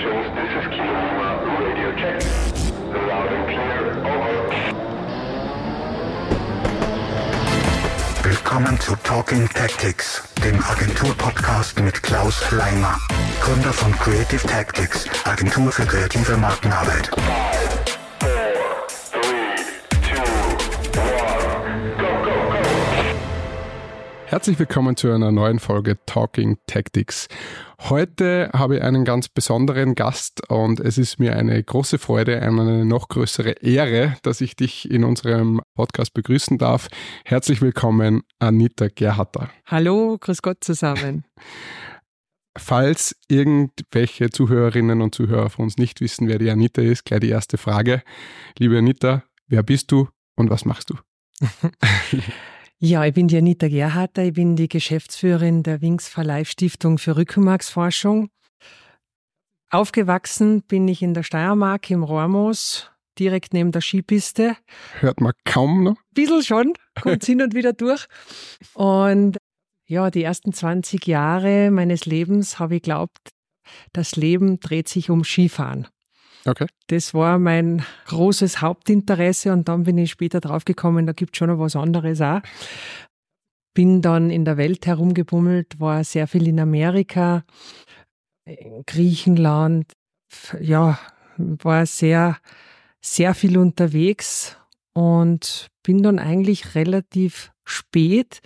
stations, this is Kilo Lima, radio check. Loud and clear, over. Willkommen zu Talking Tactics, dem Agentur-Podcast mit Klaus Leimer, Gründer von Creative Tactics, Agentur für kreative Markenarbeit. Five, Herzlich willkommen zu einer neuen Folge Talking Tactics. Heute habe ich einen ganz besonderen Gast und es ist mir eine große Freude, eine noch größere Ehre, dass ich dich in unserem Podcast begrüßen darf. Herzlich willkommen, Anita Gerharter. Hallo, grüß Gott zusammen. Falls irgendwelche Zuhörerinnen und Zuhörer von uns nicht wissen, wer die Anita ist, gleich die erste Frage. Liebe Anita, wer bist du und was machst du? Ja, ich bin die Anita Gerharter, ich bin die Geschäftsführerin der Wings Life Stiftung für Rückenmarksforschung. Aufgewachsen bin ich in der Steiermark im Rohrmoos, direkt neben der Skipiste. Hört man kaum noch. Bisschen schon, kommt hin und wieder durch. Und ja, die ersten 20 Jahre meines Lebens habe ich geglaubt, das Leben dreht sich um Skifahren. Okay. Das war mein großes Hauptinteresse und dann bin ich später draufgekommen, da gibt es schon noch was anderes auch. Bin dann in der Welt herumgebummelt, war sehr viel in Amerika, in Griechenland, ja, war sehr, sehr viel unterwegs und bin dann eigentlich relativ spät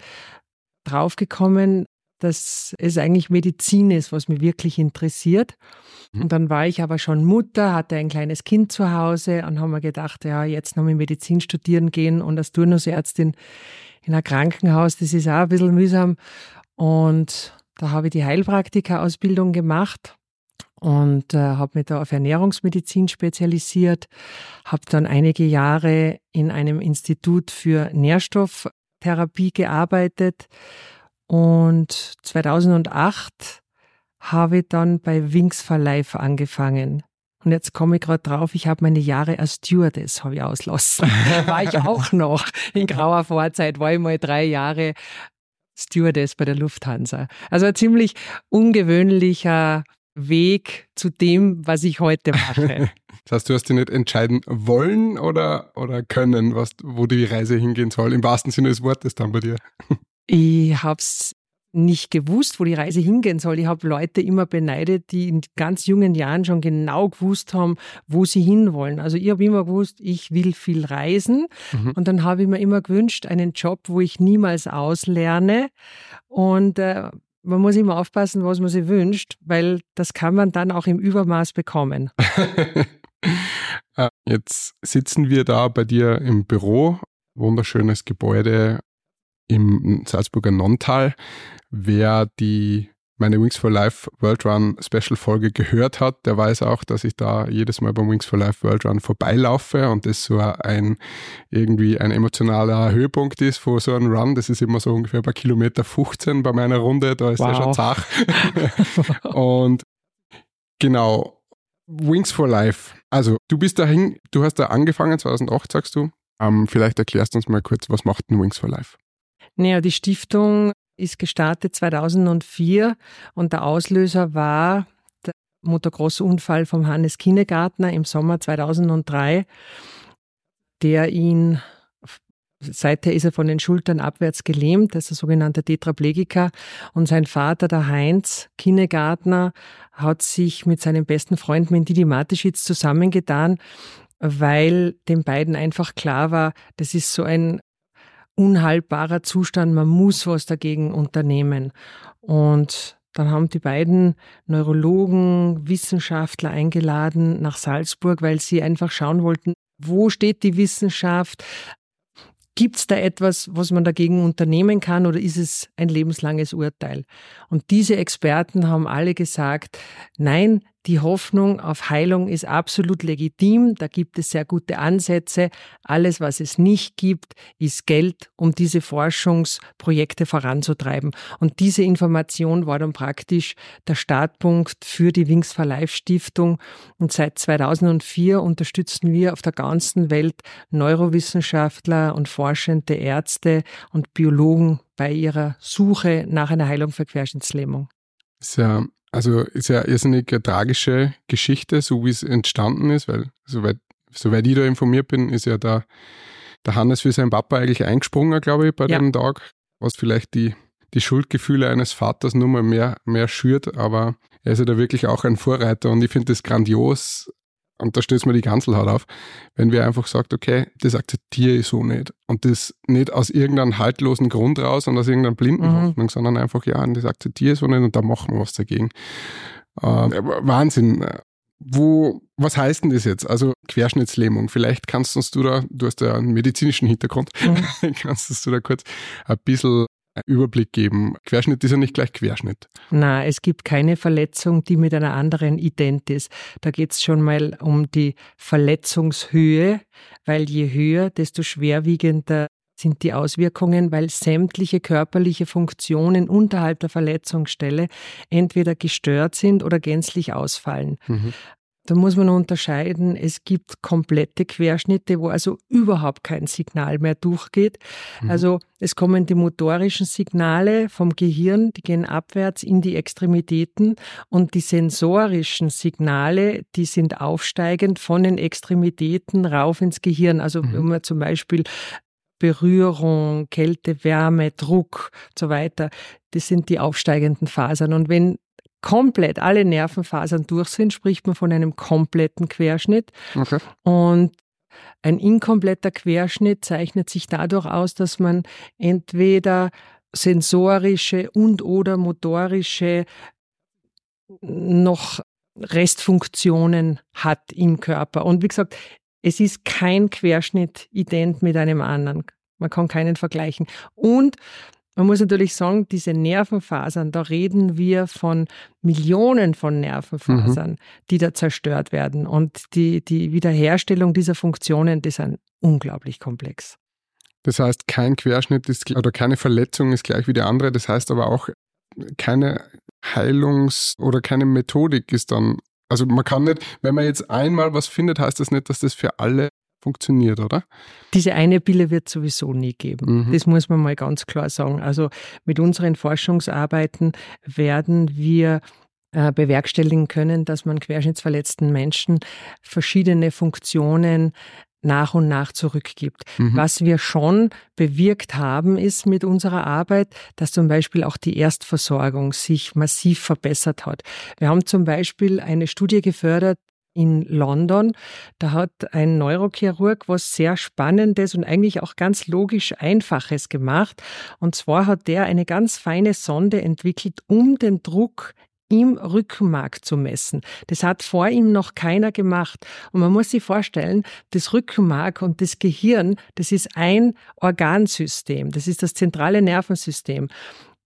draufgekommen, dass es eigentlich Medizin ist, was mich wirklich interessiert. Und dann war ich aber schon Mutter, hatte ein kleines Kind zu Hause und haben mir gedacht, ja, jetzt noch mit Medizin studieren gehen und als Turnusärztin in ein Krankenhaus, das ist auch ein bisschen mühsam. Und da habe ich die Heilpraktika-Ausbildung gemacht und äh, habe mich da auf Ernährungsmedizin spezialisiert, habe dann einige Jahre in einem Institut für Nährstofftherapie gearbeitet und 2008 habe ich dann bei Wings for Life angefangen. Und jetzt komme ich gerade drauf, ich habe meine Jahre als Stewardess habe ich auslassen. war ich auch noch in grauer Vorzeit, war ich mal drei Jahre Stewardess bei der Lufthansa. Also ein ziemlich ungewöhnlicher Weg zu dem, was ich heute mache. Das heißt, du hast dich nicht entscheiden wollen oder, oder können, was, wo die Reise hingehen soll, im wahrsten Sinne des Wortes dann bei dir. Ich habe es nicht gewusst, wo die Reise hingehen soll. Ich habe Leute immer beneidet, die in ganz jungen Jahren schon genau gewusst haben, wo sie hinwollen. Also ich habe immer gewusst, ich will viel reisen. Mhm. Und dann habe ich mir immer gewünscht, einen Job, wo ich niemals auslerne. Und äh, man muss immer aufpassen, was man sich wünscht, weil das kann man dann auch im Übermaß bekommen. Äh, Jetzt sitzen wir da bei dir im Büro, wunderschönes Gebäude im Salzburger Nonntal. Wer die meine Wings for Life World Run Special Folge gehört hat, der weiß auch, dass ich da jedes Mal beim Wings for Life World Run vorbeilaufe und das so ein irgendwie ein emotionaler Höhepunkt ist vor so einem Run. Das ist immer so ungefähr bei Kilometer 15 bei meiner Runde, da ist der Wow. schon zach. und genau, Wings for Life. Also, du bist dahin, du hast da angefangen, 2008 sagst du. Ähm, vielleicht erklärst du uns mal kurz, was macht denn Wings for Life? Naja, die Stiftung ist gestartet 2004 und der Auslöser war der Motocross-Unfall vom Hannes Kinnegartner im Sommer 2003, der ihn, seither ist er von den Schultern abwärts gelähmt, ein sogenannter Tetraplegiker. Und sein Vater, der Heinz Kinnegartner, hat sich mit seinem besten Freund Mendidi Mateschitz zusammengetan, weil den beiden einfach klar war, das ist so ein unhaltbarer Zustand, man muss was dagegen unternehmen. Und dann haben die beiden Neurologen, Wissenschaftler eingeladen nach Salzburg, weil sie einfach schauen wollten, wo steht die Wissenschaft? Gibt es da etwas, was man dagegen unternehmen kann oder ist es ein lebenslanges Urteil? Und diese Experten haben alle gesagt, nein, die Hoffnung auf Heilung ist absolut legitim, da gibt es sehr gute Ansätze. Alles, was es nicht gibt, ist Geld, um diese Forschungsprojekte voranzutreiben. Und diese Information war dann praktisch der Startpunkt für die Wings for Life Stiftung. Und seit 2004 unterstützen wir auf der ganzen Welt Neurowissenschaftler und forschende Ärzte und Biologen bei ihrer Suche nach einer Heilung für Querschnittslähmung. ist ja Also ist ja irrsinnig eine tragische Geschichte, so wie es entstanden ist, weil soweit, soweit ich da informiert bin, ist ja da der Hannes für seinen Papa eigentlich eingesprungen, glaube ich, bei Ja. dem Tag, was vielleicht die, die Schuldgefühle eines Vaters nur mal mehr, mehr schürt, aber er ist ja da wirklich auch ein Vorreiter und ich finde das grandios und da stößt mir die Ganzelhaut auf, wenn wir einfach sagt, okay, das akzeptiere ich so nicht und das nicht aus irgendeinem haltlosen Grund raus und aus irgendeiner blinden Mhm. Hoffnung, sondern einfach, ja, das akzeptiere ich so nicht und da machen wir was dagegen. Äh, Wahnsinn. Wo, was heißt denn das jetzt? Also Querschnittslähmung. Vielleicht kannst uns du da, du hast ja einen medizinischen Hintergrund, Mhm. kannst du da kurz ein bisschen Überblick geben. Querschnitt ist ja nicht gleich Querschnitt. Na, es gibt keine Verletzung, die mit einer anderen ident ist. Da geht es schon mal um die Verletzungshöhe, weil je höher, desto schwerwiegender sind die Auswirkungen, weil sämtliche körperliche Funktionen unterhalb der Verletzungsstelle entweder gestört sind oder gänzlich ausfallen. Da muss man unterscheiden, es gibt komplette Querschnitte, wo also überhaupt kein Signal mehr durchgeht. Also es kommen die motorischen Signale vom Gehirn, die gehen abwärts in die Extremitäten und die sensorischen Signale, die sind aufsteigend von den Extremitäten rauf ins Gehirn. Also wenn man zum Beispiel Berührung, Kälte, Wärme, Druck und so weiter, das sind die aufsteigenden Fasern. Und wenn komplett alle Nervenfasern durch sind, spricht man von einem kompletten Querschnitt. Okay. Und ein inkompletter Querschnitt zeichnet sich dadurch aus, dass man entweder sensorische und oder motorische noch Restfunktionen hat im Körper. Und wie gesagt, es ist kein Querschnitt ident mit einem anderen. Man kann keinen vergleichen. Und man muss natürlich sagen, diese Nervenfasern, da reden wir von Millionen von Nervenfasern, die da zerstört werden. Und die, die Wiederherstellung dieser Funktionen, die sind unglaublich komplex. Das heißt, kein Querschnitt ist oder keine Verletzung ist gleich wie die andere. Das heißt aber auch, keine Heilungs- oder keine Methodik ist dann. Also man kann nicht, wenn man jetzt einmal was findet, heißt das nicht, dass das für alle funktioniert, oder? Diese eine Pille wird sowieso nie geben. Mhm. Das muss man mal ganz klar sagen. Also mit unseren Forschungsarbeiten werden wir äh, bewerkstelligen können, dass man querschnittsverletzten Menschen verschiedene Funktionen nach und nach zurückgibt. Mhm. Was wir schon bewirkt haben, ist mit unserer Arbeit, dass zum Beispiel auch die Erstversorgung sich massiv verbessert hat. Wir haben zum Beispiel eine Studie gefördert, in London. Da hat ein Neurochirurg was sehr Spannendes und eigentlich auch ganz logisch Einfaches gemacht. Und zwar hat der eine ganz feine Sonde entwickelt, um den Druck im Rückenmark zu messen. Das hat vor ihm noch keiner gemacht. Und man muss sich vorstellen, das Rückenmark und das Gehirn, das ist ein Organsystem. Das ist das zentrale Nervensystem.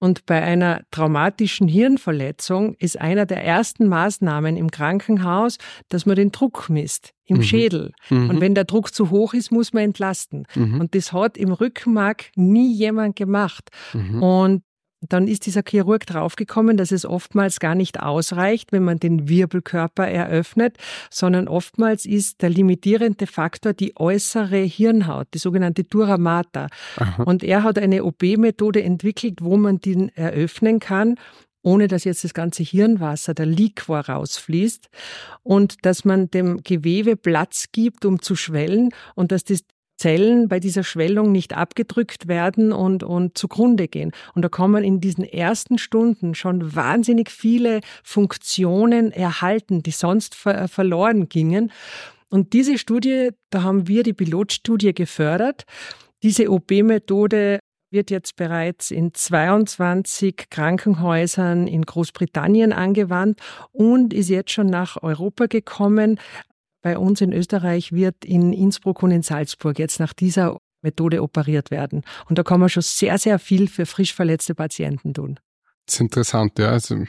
Und bei einer traumatischen Hirnverletzung ist einer der ersten Maßnahmen im Krankenhaus, dass man den Druck misst im Mhm. Schädel. Mhm. Und wenn der Druck zu hoch ist, muss man entlasten. Mhm. Und das hat im Rückenmark nie jemand gemacht. Mhm. Und dann ist dieser Chirurg draufgekommen, dass es oftmals gar nicht ausreicht, wenn man den Wirbelkörper eröffnet, sondern oftmals ist der limitierende Faktor die äußere Hirnhaut, die sogenannte Dura mater. Aha. Und er hat eine OP-Methode entwickelt, wo man den eröffnen kann, ohne dass jetzt das ganze Hirnwasser, der Liquor rausfließt und dass man dem Gewebe Platz gibt, um zu schwellen und dass das Zellen bei dieser Schwellung nicht abgedrückt werden und, und zugrunde gehen. Und da man in diesen ersten Stunden schon wahnsinnig viele Funktionen erhalten, die sonst ver verloren gingen. Und diese Studie, da haben wir die Pilotstudie gefördert. Diese OP-Methode wird jetzt bereits in 22 Krankenhäusern in Großbritannien angewandt und ist jetzt schon nach Europa gekommen. Bei uns in Österreich wird in Innsbruck und in Salzburg jetzt nach dieser Methode operiert werden. Und da kann man schon sehr, sehr viel für frisch verletzte Patienten tun. Das ist interessant, ja. Also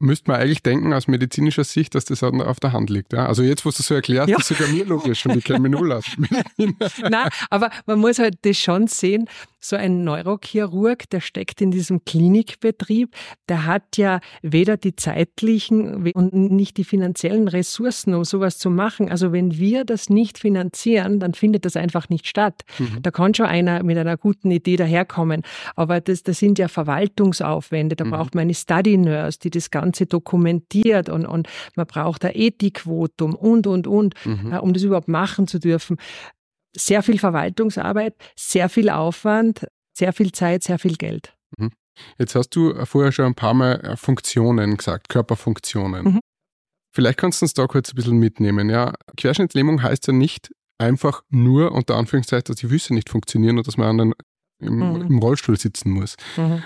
müsste man eigentlich denken aus medizinischer Sicht, dass das auf der Hand liegt. Ja? Also jetzt, wo du es so erklärst, Ja. ist sogar mir logisch und ich kenne mich null aus. Nein, aber man muss halt das schon sehen, so ein Neurochirurg, der steckt in diesem Klinikbetrieb, der hat ja weder die zeitlichen und nicht die finanziellen Ressourcen, um sowas zu machen. Also wenn wir das nicht finanzieren, dann findet das einfach nicht statt. Da kann schon einer mit einer guten Idee daherkommen, aber das, das sind ja Verwaltungsaufwände, da braucht man eine Study Nurse, die das Ganze Ganze dokumentiert und, und man braucht ein Ethikvotum und, und, und, mhm. äh, um das überhaupt machen zu dürfen. Sehr viel Verwaltungsarbeit, sehr viel Aufwand, sehr viel Zeit, sehr viel Geld. Mhm. Jetzt hast du vorher schon ein paar Mal äh, Funktionen gesagt, Körperfunktionen. Mhm. Vielleicht kannst du uns da kurz ein bisschen mitnehmen. Ja, Querschnittslähmung heißt ja nicht einfach nur unter Anführungszeichen, dass die Füße nicht funktionieren oder dass man einen im, mhm. im Rollstuhl sitzen muss. Mhm.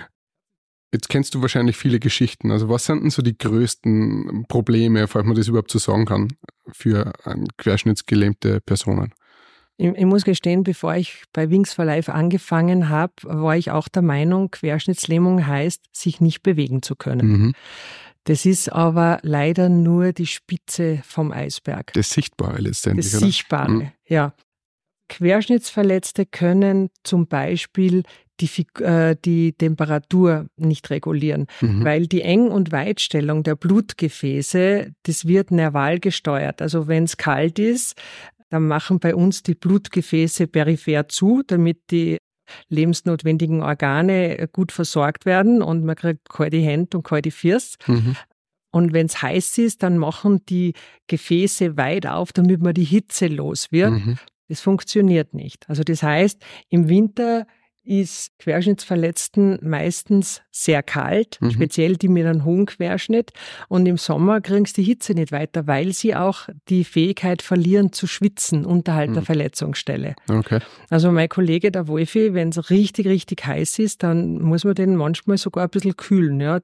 Jetzt kennst du wahrscheinlich viele Geschichten. Also was sind denn so die größten Probleme, falls man das überhaupt so sagen kann, für querschnittsgelähmte Personen? Ich, ich, muss gestehen, bevor ich bei Wings for Life angefangen habe, war ich auch der Meinung, Querschnittslähmung heißt, sich nicht bewegen zu können. Mhm. Das ist aber leider nur die Spitze vom Eisberg. Das Sichtbare letztendlich. Das Sichtbare, mhm. ja. Querschnittsverletzte können zum Beispiel die, äh, die Temperatur nicht regulieren, mhm. weil die Eng- und Weitstellung der Blutgefäße, das wird nerval gesteuert. Also wenn es kalt ist, dann machen bei uns die Blutgefäße peripher zu, damit die lebensnotwendigen Organe gut versorgt werden und man kriegt kalte Hände und kalte Füße. Mhm. Und wenn es heiß ist, dann machen die Gefäße weit auf, damit man die Hitze los wird. Mhm. Das funktioniert nicht. Also das heißt, im Winter ist Querschnittsverletzten meistens sehr kalt, mhm. speziell die mit einem hohen Querschnitt. Und im Sommer kriegen sie die Hitze nicht weiter, weil sie auch die Fähigkeit verlieren zu schwitzen unterhalb mhm. der Verletzungsstelle. Okay. Also mein Kollege, der Wolfi, wenn es richtig, richtig heiß ist, dann muss man den manchmal sogar ein bisschen kühlen, ja,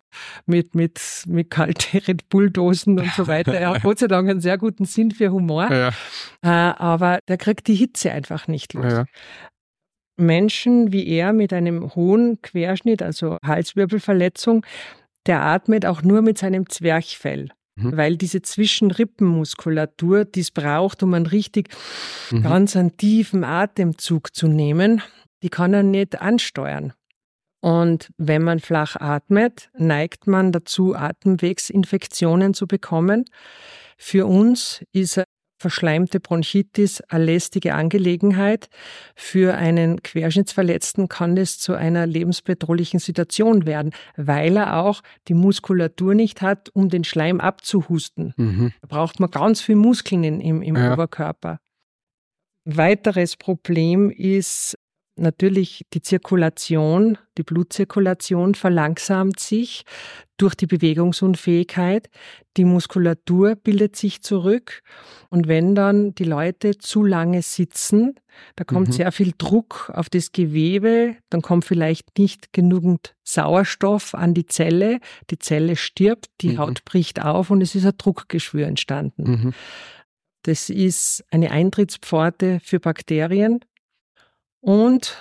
mit, mit, mit kalten Red Bull-Dosen und so weiter. Er hat Gott sei Dank einen sehr guten Sinn für Humor. Ja. Äh, aber der kriegt die Hitze einfach nicht los. Ja. Menschen wie er mit einem hohen Querschnitt, also Halswirbelverletzung, der atmet auch nur mit seinem Zwerchfell. Mhm. Weil diese Zwischenrippenmuskulatur, die es braucht, um einen richtig mhm. ganz einen tiefen Atemzug zu nehmen, die kann er nicht ansteuern. Und wenn man flach atmet, neigt man dazu, Atemwegsinfektionen zu bekommen. Für uns ist verschleimte Bronchitis eine lästige Angelegenheit. Für einen Querschnittsverletzten kann es zu einer lebensbedrohlichen Situation werden, weil er auch die Muskulatur nicht hat, um den Schleim abzuhusten. Mhm. Da braucht man ganz viel Muskeln im, im ja. Oberkörper. Weiteres Problem ist natürlich die Zirkulation, die Blutzirkulation verlangsamt sich durch die Bewegungsunfähigkeit. Die Muskulatur bildet sich zurück. Und wenn dann die Leute zu lange sitzen, da kommt mhm. sehr viel Druck auf das Gewebe, dann kommt vielleicht nicht genügend Sauerstoff an die Zelle. Die Zelle stirbt, die mhm. Haut bricht auf und es ist ein Druckgeschwür entstanden. Mhm. Das ist eine Eintrittspforte für Bakterien. Und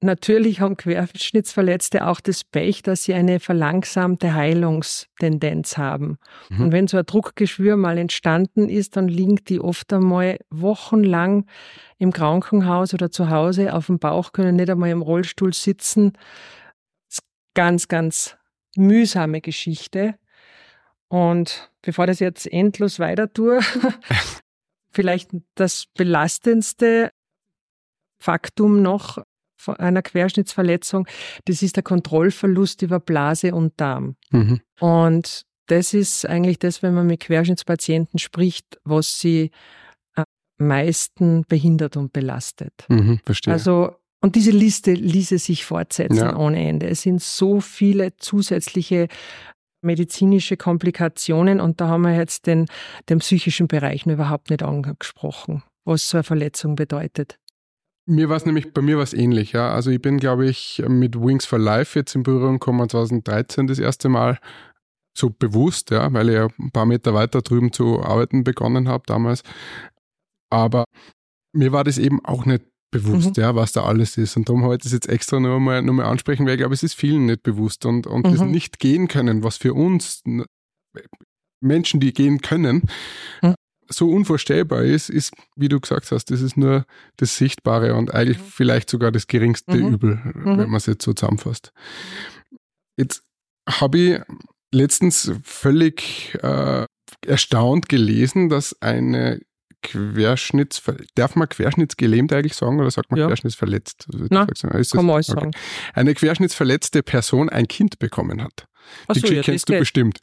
natürlich haben Querschnittsverletzte auch das Pech, dass sie eine verlangsamte Heilungstendenz haben. Mhm. Und wenn so ein Druckgeschwür mal entstanden ist, dann liegen die oft einmal wochenlang im Krankenhaus oder zu Hause auf dem Bauch, können nicht einmal im Rollstuhl sitzen. Das ist ganz, ganz mühsame Geschichte. Und bevor das jetzt endlos weiter tue, vielleicht das belastendste Faktum noch einer Querschnittsverletzung, das ist der Kontrollverlust über Blase und Darm. Mhm. Und das ist eigentlich das, wenn man mit Querschnittspatienten spricht, was sie am meisten behindert und belastet. Mhm, verstehe. Also und diese Liste ließe sich fortsetzen ja. ohne Ende. Es sind so viele zusätzliche medizinische Komplikationen und da haben wir jetzt den, den psychischen Bereich noch überhaupt nicht angesprochen, was so eine Verletzung bedeutet. Mir war es nämlich, bei mir war es ähnlich, ja. Also ich bin, glaube ich, mit Wings for Life jetzt in Berührung gekommen 2013 das erste Mal so bewusst, ja, weil ich ja ein paar Meter weiter drüben zu arbeiten begonnen habe damals. Aber mir war das eben auch nicht bewusst, mhm. ja, was da alles ist. Und darum heute das jetzt extra nur mal, nur mal ansprechen, weil ich glaube, es ist vielen nicht bewusst und, und mhm. das nicht gehen können, was für uns Menschen, die gehen können, mhm so unvorstellbar ist, ist, wie du gesagt hast, das ist nur das Sichtbare und eigentlich mhm. vielleicht sogar das geringste mhm. Übel, mhm. wenn man es jetzt so zusammenfasst. Jetzt habe ich letztens völlig äh, erstaunt gelesen, dass eine Querschnitts, darf man querschnittsgelähmt eigentlich sagen oder sagt man Ja. querschnittsverletzt? Na, das- Kann man alles okay. sagen. Eine querschnittsverletzte Person ein Kind bekommen hat. Ach Die so, ja, das kennst du geht. bestimmt.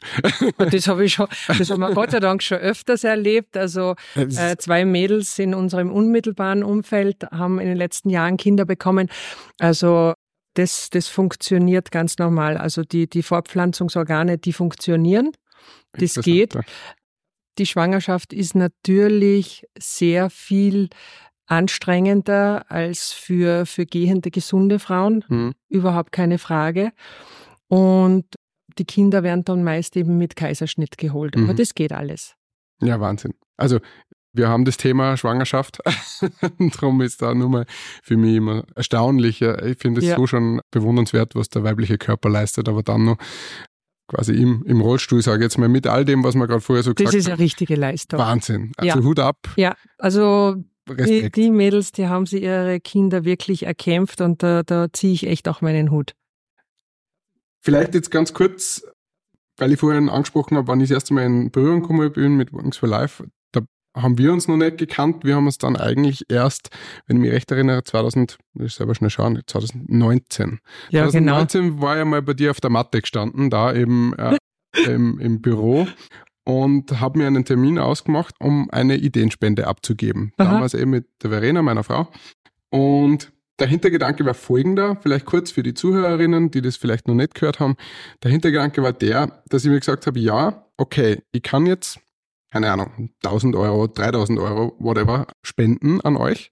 Das habe ich schon, das haben wir Gott sei Dank schon öfters erlebt. Also äh, zwei Mädels in unserem unmittelbaren Umfeld haben in den letzten Jahren Kinder bekommen. Also das, das funktioniert ganz normal. Also die, die Fortpflanzungsorgane, die funktionieren. Das geht. Die Schwangerschaft ist natürlich sehr viel anstrengender als für, für gehende, gesunde Frauen. Mhm. Überhaupt keine Frage. Und die Kinder werden dann meist eben mit Kaiserschnitt geholt. Aber Mhm. das geht alles. Ja, Wahnsinn. Also, wir haben das Thema Schwangerschaft. Darum ist da nur mal für mich immer erstaunlich. Ich finde es Ja. so schon bewundernswert, was der weibliche Körper leistet, aber dann noch quasi im, im Rollstuhl, sage ich jetzt mal, mit all dem, was wir gerade vorher so Das gesagt ist eine haben. richtige Leistung. Wahnsinn. Also Ja. Hut ab, Ja, also die, die Mädels, die haben sie ihre Kinder wirklich erkämpft und da, da ziehe ich echt auch meinen Hut. Vielleicht jetzt ganz kurz, weil ich vorhin angesprochen habe, wann ich das erste Mal in Berührung gekommen bin mit Wings for Life, haben wir uns noch nicht gekannt. Wir haben uns dann eigentlich erst, wenn ich mich recht erinnere, 2000, muss ich selber schnell schauen, 2019. Ja, genau. 2019 war ja mal bei dir auf der Matte gestanden, da eben äh, im, im Büro und habe mir einen Termin ausgemacht, um eine Ideenspende abzugeben. Aha. Damals eben mit der Verena, meiner Frau. Und der Hintergedanke war folgender, vielleicht kurz für die Zuhörerinnen, die das vielleicht noch nicht gehört haben. Der Hintergedanke war der, dass ich mir gesagt habe, ja, okay, ich kann jetzt, keine Ahnung, 1000 Euro, 3000 Euro, whatever, spenden an euch.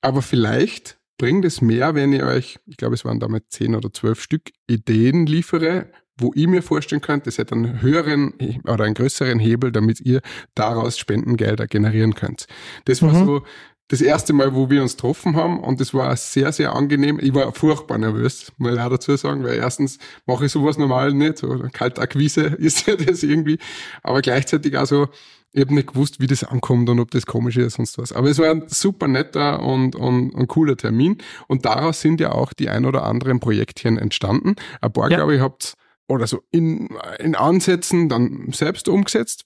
Aber vielleicht bringt es mehr, wenn ich euch, ich glaube, es waren damit 10 oder 12 Stück Ideen liefere, wo ich mir vorstellen könnte, es hätte einen höheren oder einen größeren Hebel, damit ihr daraus Spendengelder generieren könnt. Das war Mhm. so das erste Mal, wo wir uns getroffen haben und das war sehr, sehr angenehm. Ich war furchtbar nervös, muss ich auch dazu sagen, weil erstens mache ich sowas normal nicht, so Kaltakquise ist ja das irgendwie, aber gleichzeitig auch so, ich habe nicht gewusst, wie das ankommt und ob das komisch ist, sonst was. Aber es war ein super netter und, und, und cooler Termin und daraus sind ja auch die ein oder anderen Projektchen entstanden. Ein paar, Ja. glaube ich, habt oder so in, in Ansätzen dann selbst umgesetzt,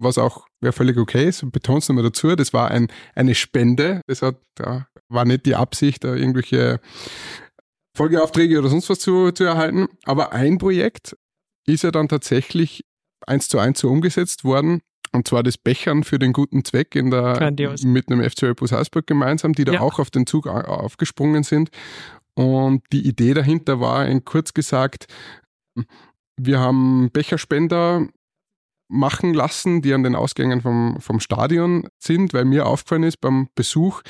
was auch ja, völlig okay ist. Betont es nochmal dazu, das war ein, eine Spende. Das hat, ja, war nicht die Absicht, da irgendwelche Folgeaufträge oder sonst was zu, zu erhalten. Aber ein Projekt ist ja dann tatsächlich eins zu eins so umgesetzt worden. Und zwar das Bechern für den guten Zweck in der, Grandios. mit einem FC Bus Salzburg gemeinsam, die da Ja. auch auf den Zug au- aufgesprungen sind. Und die Idee dahinter war, in kurz gesagt, wir haben Becherspender machen lassen, die an den Ausgängen vom, vom Stadion sind, weil mir aufgefallen ist beim Besuch,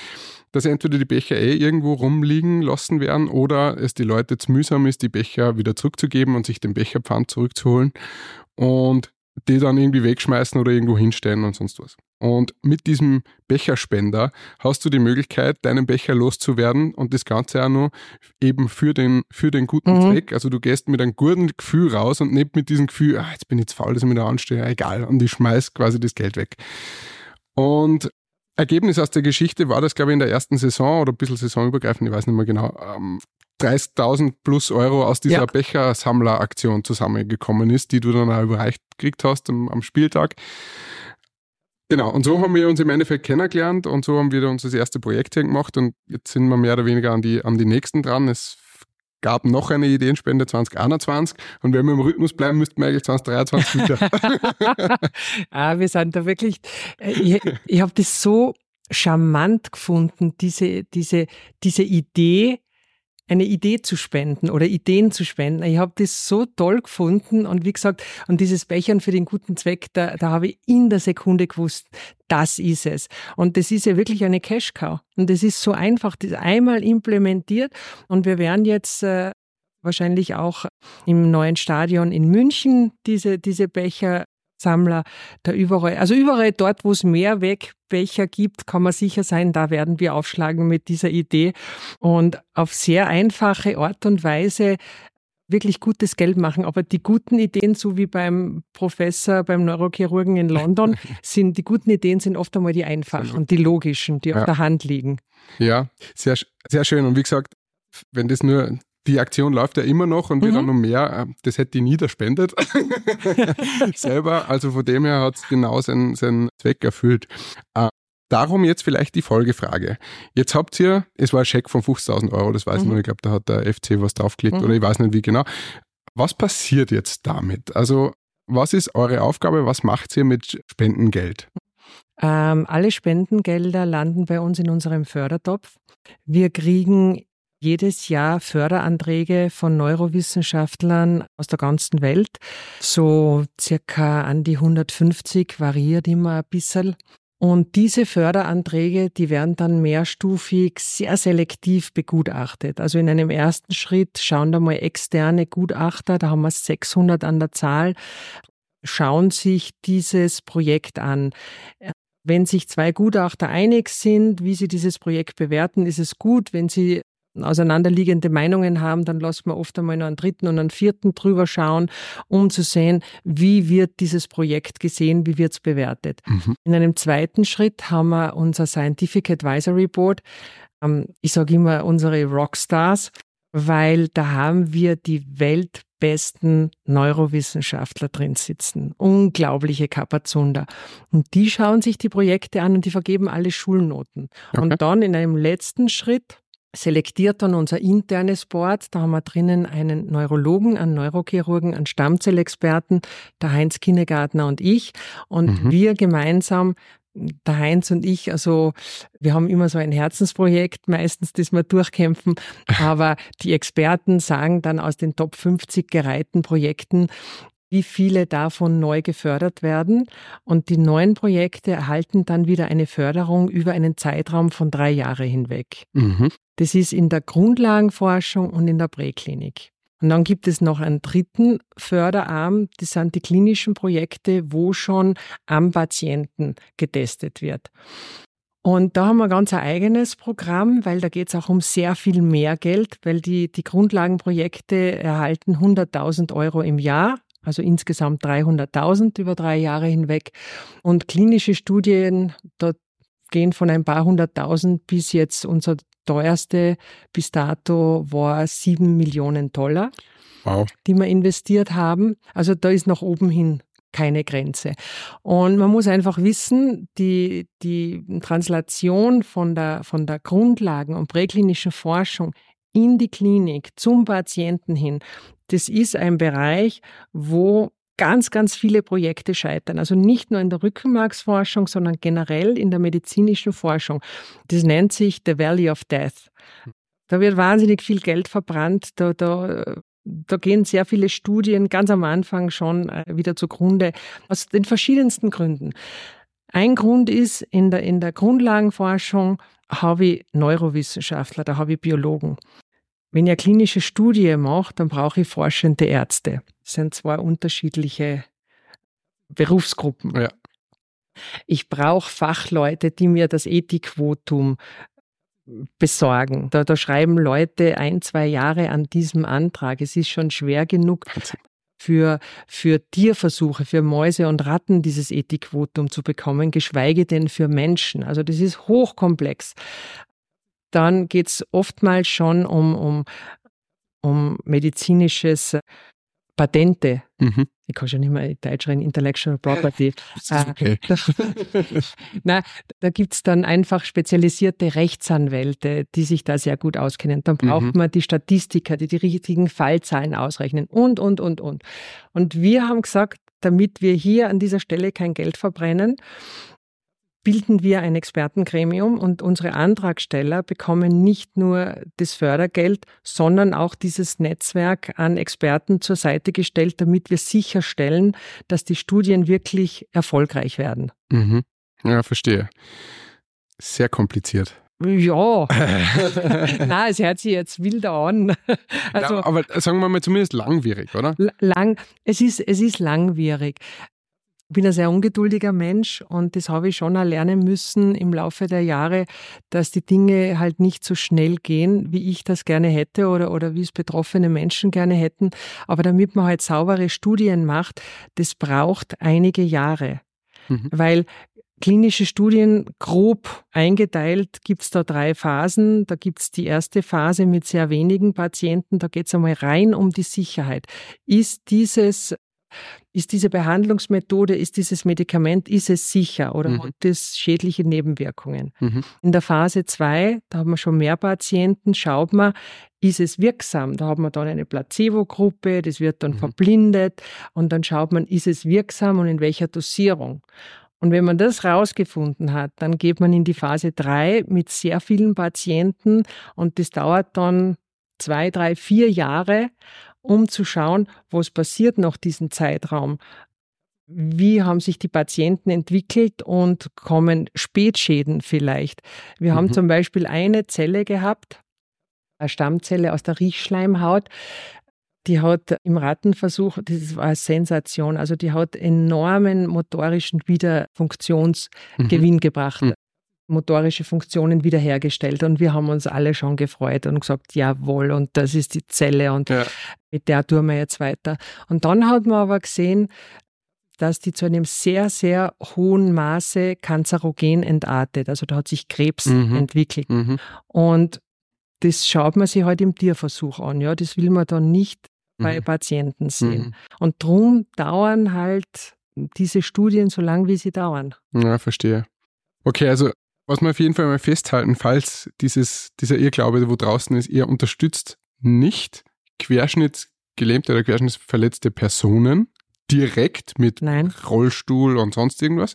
dass entweder die Becher eh irgendwo rumliegen lassen werden oder es die Leute zu mühsam ist, die Becher wieder zurückzugeben und sich den Becherpfand zurückzuholen. Und die dann irgendwie wegschmeißen oder irgendwo hinstellen und sonst was. Und mit diesem Becherspender hast du die Möglichkeit, deinen Becher loszuwerden und das Ganze auch noch eben für den, für den guten Mhm. Zweck. Also du gehst mit einem guten Gefühl raus und nicht mit diesem Gefühl, ah, jetzt bin ich zu faul, dass ich mich da anstehe, egal. Und ich schmeiß quasi das Geld weg. Und Ergebnis aus der Geschichte war das, glaube ich, in der ersten Saison oder ein bisschen saisonübergreifend, ich weiß nicht mehr genau, ähm, 30.000 plus Euro aus dieser Ja. Bechersammleraktion zusammengekommen ist, die du dann auch überreicht gekriegt hast am, am Spieltag. Genau, und so haben wir uns im Endeffekt kennengelernt und so haben wir uns das erste Projekt hier gemacht und jetzt sind wir mehr oder weniger an die, an die nächsten dran. Es gab noch eine Ideenspende 2021 und wenn wir im Rhythmus bleiben, müssten wir eigentlich 2023 wieder. ah, wir sind da wirklich, äh, ich, ich habe das so charmant gefunden, diese, diese, diese Idee, eine Idee zu spenden oder Ideen zu spenden. Ich habe das so toll gefunden und wie gesagt, und dieses Bechern für den guten Zweck, da, da habe ich in der Sekunde gewusst, das ist es. Und das ist ja wirklich eine Cash-Cow. Und das ist so einfach, das einmal implementiert und wir werden jetzt äh, wahrscheinlich auch im neuen Stadion in München diese, diese Becher Sammler da überall, also überall dort, wo es mehr Wegbecher gibt, kann man sicher sein, da werden wir aufschlagen mit dieser Idee und auf sehr einfache Art und Weise wirklich gutes Geld machen. Aber die guten Ideen, so wie beim Professor, beim Neurochirurgen in London, sind die guten Ideen sind oft einmal die einfachen, die logischen, die Ja. auf der Hand liegen. Ja, sehr, sehr schön. Und wie gesagt, wenn das nur Die Aktion läuft ja immer noch und wird auch noch mehr. äh, Das hätte ich nie spendet selber. Also von dem her hat es genau seinen, seinen Zweck erfüllt. Äh, Darum jetzt vielleicht die Folgefrage. Jetzt habt ihr, es war ein Scheck von 50.000 Euro, das weiß ich Mhm. noch, ich glaube, da hat der FC was draufgelegt Mhm. oder ich weiß nicht wie genau. Was passiert jetzt damit? Also, was ist eure Aufgabe? Was macht ihr mit Spendengeld? Ähm, alle Spendengelder landen bei uns in unserem Fördertopf. Wir kriegen jedes Jahr Förderanträge von Neurowissenschaftlern aus der ganzen Welt. So circa an die 150, variiert immer ein bisschen. Und diese Förderanträge, die werden dann mehrstufig sehr selektiv begutachtet. Also in einem ersten Schritt schauen da mal externe Gutachter, da haben wir 600 an der Zahl, schauen sich dieses Projekt an. Wenn sich zwei Gutachter einig sind, wie sie dieses Projekt bewerten, ist es gut. Wenn sie auseinanderliegende Meinungen haben, dann lassen wir oft einmal noch einen dritten und einen vierten drüber schauen, um zu sehen, wie wird dieses Projekt gesehen, wie wird es bewertet. Mhm. In einem zweiten Schritt haben wir unser Scientific Advisory Board. Ähm, Ich sage immer unsere Rockstars, weil da haben wir die weltbesten Neurowissenschaftler drin sitzen. Unglaubliche Kapazunder. Und die schauen sich die Projekte an und die vergeben alle Schulnoten. Okay. Und dann in einem letzten Schritt selektiert dann unser internes Board. Da haben wir drinnen einen Neurologen, einen Neurochirurgen, einen Stammzellexperten, der Heinz Kinnegartner und ich. Und Mhm. wir gemeinsam, der Heinz und ich, also wir haben immer so ein Herzensprojekt, meistens, das wir durchkämpfen. Aber die Experten sagen dann aus den Top 50 gereihten Projekten, wie viele davon neu gefördert werden. Und die neuen Projekte erhalten dann wieder eine Förderung über einen Zeitraum von drei Jahre hinweg. Mhm. Das ist in der Grundlagenforschung und in der Präklinik. Und dann gibt es noch einen dritten Förderarm, das sind die klinischen Projekte, wo schon am Patienten getestet wird. Und da haben wir ganz ein eigenes Programm, weil da geht es auch um sehr viel mehr Geld, weil die, die Grundlagenprojekte erhalten 100.000 Euro im Jahr, also insgesamt 300.000 über drei Jahre hinweg. Und klinische Studien, da gehen von ein paar hunderttausend bis jetzt unser teuerste bis dato war sieben Millionen Dollar, Wow. die wir investiert haben. Also da ist nach oben hin keine Grenze. Und man muss einfach wissen, die, die Translation von der, von der Grundlagen- und präklinischen Forschung in die Klinik zum Patienten hin, das ist ein Bereich, wo ganz, ganz viele Projekte scheitern. Also nicht nur in der Rückenmarksforschung, sondern generell in der medizinischen Forschung. Das nennt sich The Valley of Death. Da wird wahnsinnig viel Geld verbrannt. Da, da, da gehen sehr viele Studien ganz am Anfang schon äh, wieder zugrunde, aus den verschiedensten Gründen. Ein Grund ist, in der, in der Grundlagenforschung habe ich Neurowissenschaftler, da habe ich Biologen. Wenn ich eine klinische Studie mache, dann brauche ich forschende Ärzte. Das sind zwei unterschiedliche Berufsgruppen. Ja. Ich brauche Fachleute, die mir das Ethikvotum besorgen. Da, da schreiben Leute ein, zwei Jahre an diesem Antrag. Es ist schon schwer genug für, für Tierversuche, für Mäuse und Ratten dieses Ethikvotum zu bekommen, geschweige denn für Menschen. Also das ist hochkomplex. Dann geht es oftmals schon um, um, um medizinisches Patente. Mhm. Ich kann schon nicht mehr Deutsch reden, Intellectual Property. Ist okay. Na, da gibt's dann einfach spezialisierte Rechtsanwälte, die sich da sehr gut auskennen. Dann braucht Mhm. man die Statistiker, die die richtigen Fallzahlen ausrechnen und, und, und, und. Und wir haben gesagt, damit wir hier an dieser Stelle kein Geld verbrennen, bilden wir ein Expertengremium und unsere Antragsteller bekommen nicht nur das Fördergeld, sondern auch dieses Netzwerk an Experten zur Seite gestellt, damit wir sicherstellen, dass die Studien wirklich erfolgreich werden. Mhm. Ja, verstehe. Sehr kompliziert. Ja, na, es hört sich jetzt wilder an. Also ja, aber sagen wir mal zumindest langwierig, oder? lang, es ist, es ist langwierig. Ich bin ein sehr ungeduldiger Mensch und das habe ich schon auch lernen müssen im Laufe der Jahre, dass die Dinge halt nicht so schnell gehen, wie ich das gerne hätte oder, oder wie es betroffene Menschen gerne hätten. Aber damit man halt saubere Studien macht, das braucht einige Jahre. Mhm. Weil klinische Studien grob eingeteilt, gibt es da drei Phasen. Da gibt es die erste Phase mit sehr wenigen Patienten. Da geht es einmal rein um die Sicherheit. Ist dieses ist diese Behandlungsmethode, ist dieses Medikament, ist es sicher oder mhm. hat es schädliche Nebenwirkungen? Mhm. In der Phase 2, da haben wir schon mehr Patienten, schaut man, ist es wirksam? Da hat man dann eine Placebo-Gruppe, das wird dann mhm. verblindet und dann schaut man, ist es wirksam und in welcher Dosierung? Und wenn man das rausgefunden hat, dann geht man in die Phase 3 mit sehr vielen Patienten und das dauert dann zwei, drei, vier Jahre, um zu schauen, was passiert nach diesem Zeitraum. Wie haben sich die Patienten entwickelt und kommen Spätschäden vielleicht? Wir mhm. haben zum Beispiel eine Zelle gehabt, eine Stammzelle aus der Riechschleimhaut, die hat im Rattenversuch, das war eine Sensation, also die hat enormen motorischen Wiederfunktionsgewinn mhm. gebracht. Mhm. Motorische Funktionen wiederhergestellt und wir haben uns alle schon gefreut und gesagt, jawohl, und das ist die Zelle und ja. mit der tun wir jetzt weiter. Und dann hat man aber gesehen, dass die zu einem sehr, sehr hohen Maße kanzerogen entartet. Also da hat sich Krebs mhm. entwickelt. Mhm. Und das schaut man sich halt im Tierversuch an. Ja, das will man dann nicht bei mhm. Patienten sehen. Mhm. Und darum dauern halt diese Studien so lange, wie sie dauern. Ja, verstehe. Okay, also was wir auf jeden Fall mal festhalten, falls dieses, dieser Irrglaube, wo draußen ist, ihr unterstützt nicht querschnittsgelähmte oder querschnittsverletzte Personen direkt mit Nein. Rollstuhl und sonst irgendwas,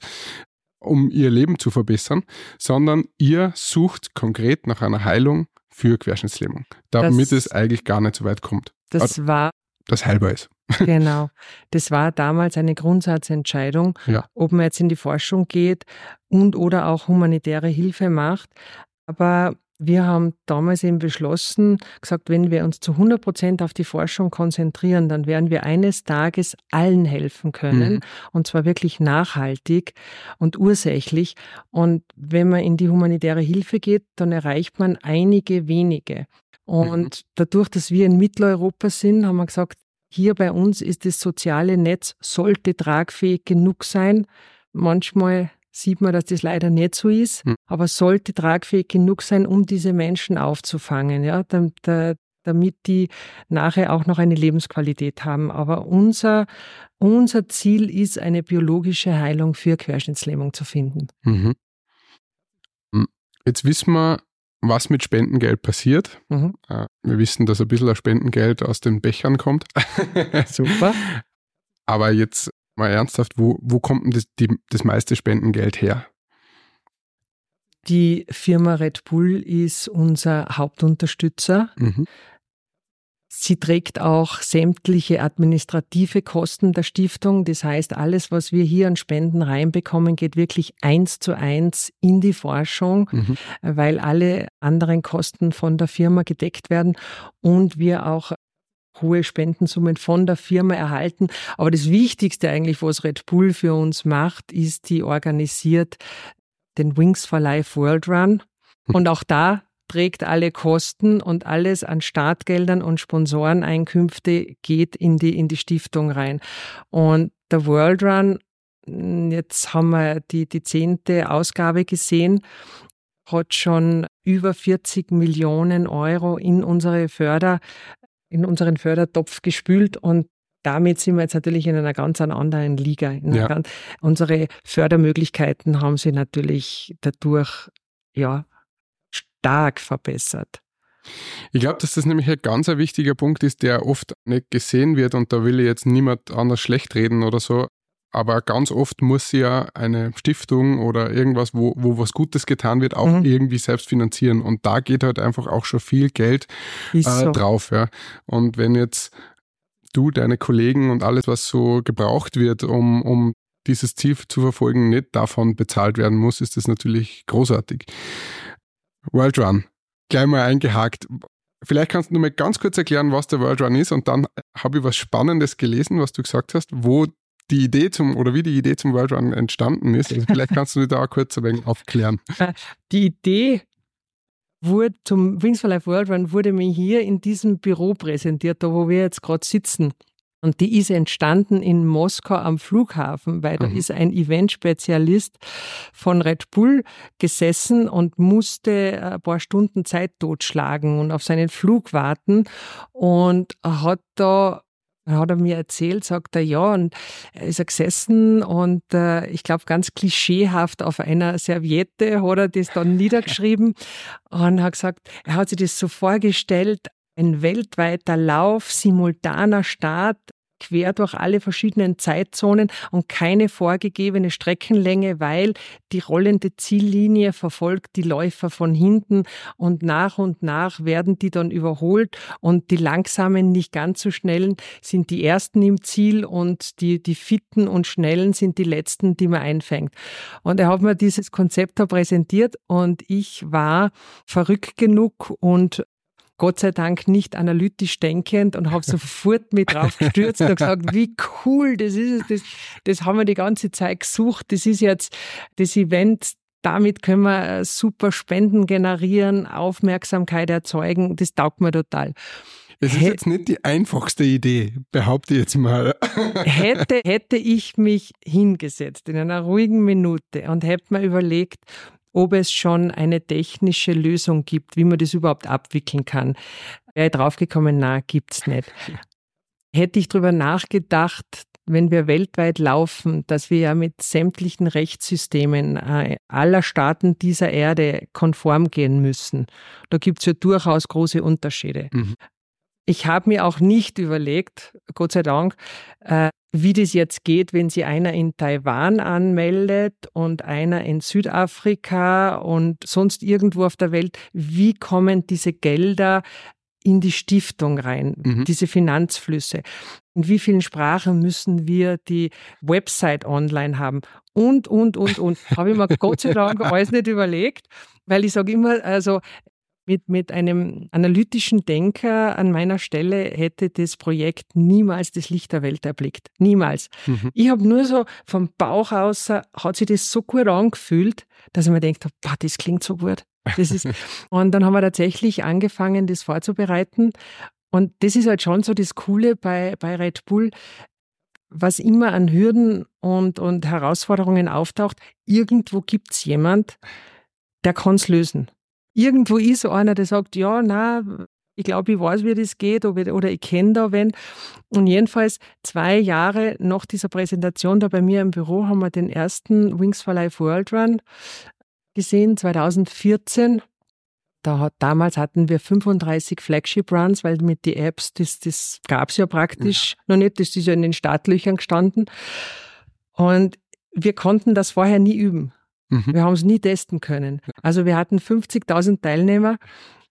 um ihr Leben zu verbessern, sondern ihr sucht konkret nach einer Heilung für Querschnittslähmung, damit das, es eigentlich gar nicht so weit kommt. Das also, war das heilbar ist. genau. Das war damals eine Grundsatzentscheidung, ja. ob man jetzt in die Forschung geht und oder auch humanitäre Hilfe macht. Aber wir haben damals eben beschlossen, gesagt, wenn wir uns zu 100 Prozent auf die Forschung konzentrieren, dann werden wir eines Tages allen helfen können. Mhm. Und zwar wirklich nachhaltig und ursächlich. Und wenn man in die humanitäre Hilfe geht, dann erreicht man einige wenige. Und mhm. dadurch, dass wir in Mitteleuropa sind, haben wir gesagt, hier bei uns ist das soziale Netz, sollte tragfähig genug sein. Manchmal sieht man, dass das leider nicht so ist, mhm. aber sollte tragfähig genug sein, um diese Menschen aufzufangen, ja, damit die nachher auch noch eine Lebensqualität haben. Aber unser, unser Ziel ist, eine biologische Heilung für Querschnittslähmung zu finden. Mhm. Hm. Jetzt wissen wir, was mit Spendengeld passiert. Mhm. Äh, wir wissen, dass ein bisschen Spendengeld aus den Bechern kommt. Super. Aber jetzt mal ernsthaft, wo, wo kommt denn das, die, das meiste Spendengeld her? Die Firma Red Bull ist unser Hauptunterstützer. Mhm. Sie trägt auch sämtliche administrative Kosten der Stiftung. Das heißt, alles, was wir hier an Spenden reinbekommen, geht wirklich eins zu eins in die Forschung, mhm. weil alle anderen Kosten von der Firma gedeckt werden und wir auch hohe Spendensummen von der Firma erhalten. Aber das Wichtigste eigentlich, was Red Bull für uns macht, ist, die organisiert den Wings for Life World Run. Hm. Und auch da trägt alle Kosten und alles an Startgeldern und Sponsoreneinkünfte geht in die, in die Stiftung rein. Und der World Run, jetzt haben wir die, die zehnte Ausgabe gesehen, hat schon über 40 Millionen Euro in unsere Förder, in unseren Fördertopf gespült und damit sind wir jetzt natürlich in einer ganz anderen Liga. Ja. Ganz, unsere Fördermöglichkeiten haben sich natürlich dadurch ja stark verbessert. Ich glaube, dass das nämlich ein ganz ein wichtiger Punkt ist, der oft nicht gesehen wird und da will ich jetzt niemand anders schlecht reden oder so. Aber ganz oft muss ja eine Stiftung oder irgendwas, wo, wo was Gutes getan wird, auch mhm. irgendwie selbst finanzieren. Und da geht halt einfach auch schon viel Geld äh, so. drauf. Ja. Und wenn jetzt du, deine Kollegen und alles, was so gebraucht wird, um, um dieses Ziel zu verfolgen, nicht davon bezahlt werden muss, ist das natürlich großartig. World Run. Gleich mal eingehakt. Vielleicht kannst du mal ganz kurz erklären, was der World Run ist und dann habe ich was Spannendes gelesen, was du gesagt hast, wo die Idee zum oder wie die Idee zum World Run entstanden ist. Also vielleicht kannst du da auch kurz ein wenig aufklären. Äh, die Idee wurde zum Wings for Life World Run wurde mir hier in diesem Büro präsentiert, da wo wir jetzt gerade sitzen. Und die ist entstanden in Moskau am Flughafen, weil da Mhm. ist ein Eventspezialist von Red Bull gesessen und musste ein paar Stunden Zeit totschlagen und auf seinen Flug warten und hat da hat er mir erzählt, sagt er, ja, und er ist er gesessen und äh, ich glaube ganz klischeehaft auf einer Serviette hat er das dann niedergeschrieben und hat gesagt, er hat sich das so vorgestellt, ein weltweiter Lauf, simultaner Start, quer durch alle verschiedenen Zeitzonen und keine vorgegebene Streckenlänge, weil die rollende Ziellinie verfolgt die Läufer von hinten und nach und nach werden die dann überholt und die langsamen, nicht ganz so schnellen sind die ersten im Ziel und die, die fitten und schnellen sind die letzten, die man einfängt. Und er hat mir dieses Konzept da präsentiert und ich war verrückt genug und Gott sei Dank nicht analytisch denkend und habe sofort mit drauf gestürzt und gesagt, wie cool das ist. Das, das haben wir die ganze Zeit gesucht. Das ist jetzt das Event. Damit können wir super Spenden generieren, Aufmerksamkeit erzeugen. Das taugt mir total. Es ist jetzt nicht die einfachste Idee, behaupte ich jetzt mal. hätte, hätte ich mich hingesetzt in einer ruhigen Minute und hätte mir überlegt, ob es schon eine technische Lösung gibt, wie man das überhaupt abwickeln kann, wäre ich draufgekommen, na, gibt's nicht. Hätte ich drüber nachgedacht, wenn wir weltweit laufen, dass wir ja mit sämtlichen Rechtssystemen äh, aller Staaten dieser Erde konform gehen müssen. Da gibt's ja durchaus große Unterschiede. Mhm. Ich habe mir auch nicht überlegt, Gott sei Dank, äh, wie das jetzt geht, wenn sich einer in Taiwan anmeldet und einer in Südafrika und sonst irgendwo auf der Welt. Wie kommen diese Gelder in die Stiftung rein, Mhm. diese Finanzflüsse? In wie vielen Sprachen müssen wir die Website online haben? Und, und, und, und. Habe ich mir Gott sei Dank alles nicht überlegt, weil ich sage immer, also mit, mit einem analytischen Denker an meiner Stelle hätte das Projekt niemals das Licht der Welt erblickt. Niemals. Mhm. Ich habe nur so vom Bauch aus, äh, hat sich das so gut angefühlt, dass ich mir gedacht habe, das klingt so gut. Das ist, und dann haben wir tatsächlich angefangen, das vorzubereiten. Und das ist halt schon so das Coole bei, bei Red Bull, was immer an Hürden und, und Herausforderungen auftaucht. Irgendwo gibt's jemand, der kann's lösen. Irgendwo ist so einer, der sagt, ja, na, ich glaube, ich weiß, wie das geht oder, ich kenne da wen. Und jedenfalls zwei Jahre nach dieser Präsentation da bei mir im Büro haben wir den ersten Wings for Life World Run gesehen, 2014. Da hat, damals hatten wir 35 Flagship Runs, weil mit die Apps, das, das gab's ja praktisch noch nicht, das ist ja in den Startlöchern gestanden. Und wir konnten das vorher nie üben. Mhm. Wir haben es nie testen können. Also wir hatten 50.000 Teilnehmer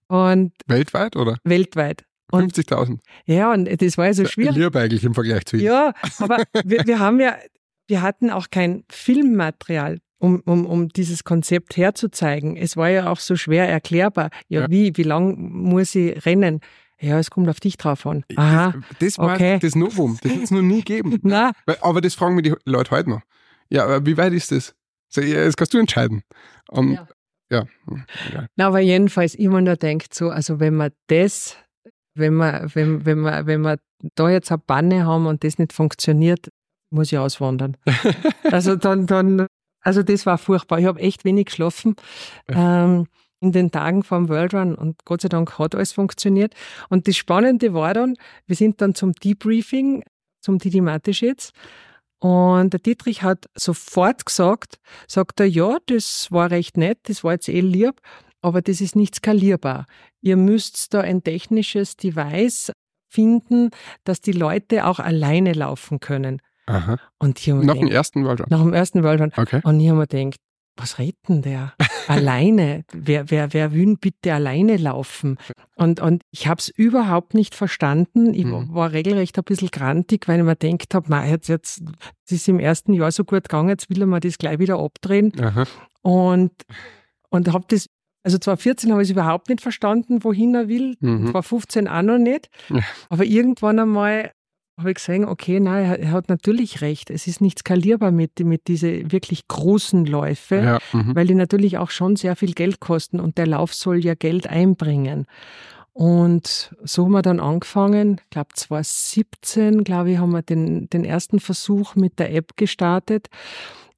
und Weltweit oder? weltweit. Und 50.000. ja, und das war ja so schwierig. Lieb eigentlich im Vergleich zu Ihnen. Ja, aber wir, wir haben ja, wir hatten auch kein Filmmaterial, um, um, um dieses Konzept herzuzeigen. Es war ja auch so schwer erklärbar. Ja, Ja. wie, wie lang muss ich rennen? Ja, es kommt auf dich drauf an. Aha. Das, das war okay. das Novum. Das wird es noch nie geben. Na, Aber das fragen mir die Leute heute noch. Ja, aber wie weit ist das? So, ja, das kannst du entscheiden. Und, Ja. ja. egal. Na, aber jedenfalls immer nur denkt so, also wenn man das, wenn man, wenn, wenn man, wenn wir da jetzt eine Banne haben und das nicht funktioniert, muss ich auswandern. also dann, dann, also das war furchtbar. Ich habe echt wenig geschlafen ähm, in den Tagen vom World Run und Gott sei Dank hat alles funktioniert. Und das Spannende war dann, wir sind dann zum Debriefing, zum Didi Mateschitz und der Dietrich hat sofort gesagt, sagt er, ja, das war recht nett, das war jetzt eh lieb, aber das ist nicht skalierbar. Ihr müsst da ein technisches Device finden, dass die Leute auch alleine laufen können. Aha. Und mir Nach dem ersten World Run. nach dem ersten World Run. Okay. Und ich habe mir gedacht, was redet denn der? alleine? Wer, wer, wer will bitte alleine laufen? Und, und ich habe es überhaupt nicht verstanden. Ich Mhm. war regelrecht ein bisschen grantig, weil ich mir gedacht habe, na, jetzt, jetzt, das ist im ersten Jahr so gut gegangen, jetzt will er mir das gleich wieder abdrehen. Aha. Und, und habe das, also 2014 habe ich es überhaupt nicht verstanden, wohin er will. Mhm. 2015 auch noch nicht. Ja. Aber irgendwann einmal habe ich gesehen, okay, nein, er, er hat natürlich recht. Es ist nicht skalierbar mit, mit diese wirklich großen Läufe, Ja. Mhm. weil die natürlich auch schon sehr viel Geld kosten und der Lauf soll ja Geld einbringen. Und so haben wir dann angefangen, ich glaube 2017, glaube ich, haben wir den, den ersten Versuch mit der App gestartet.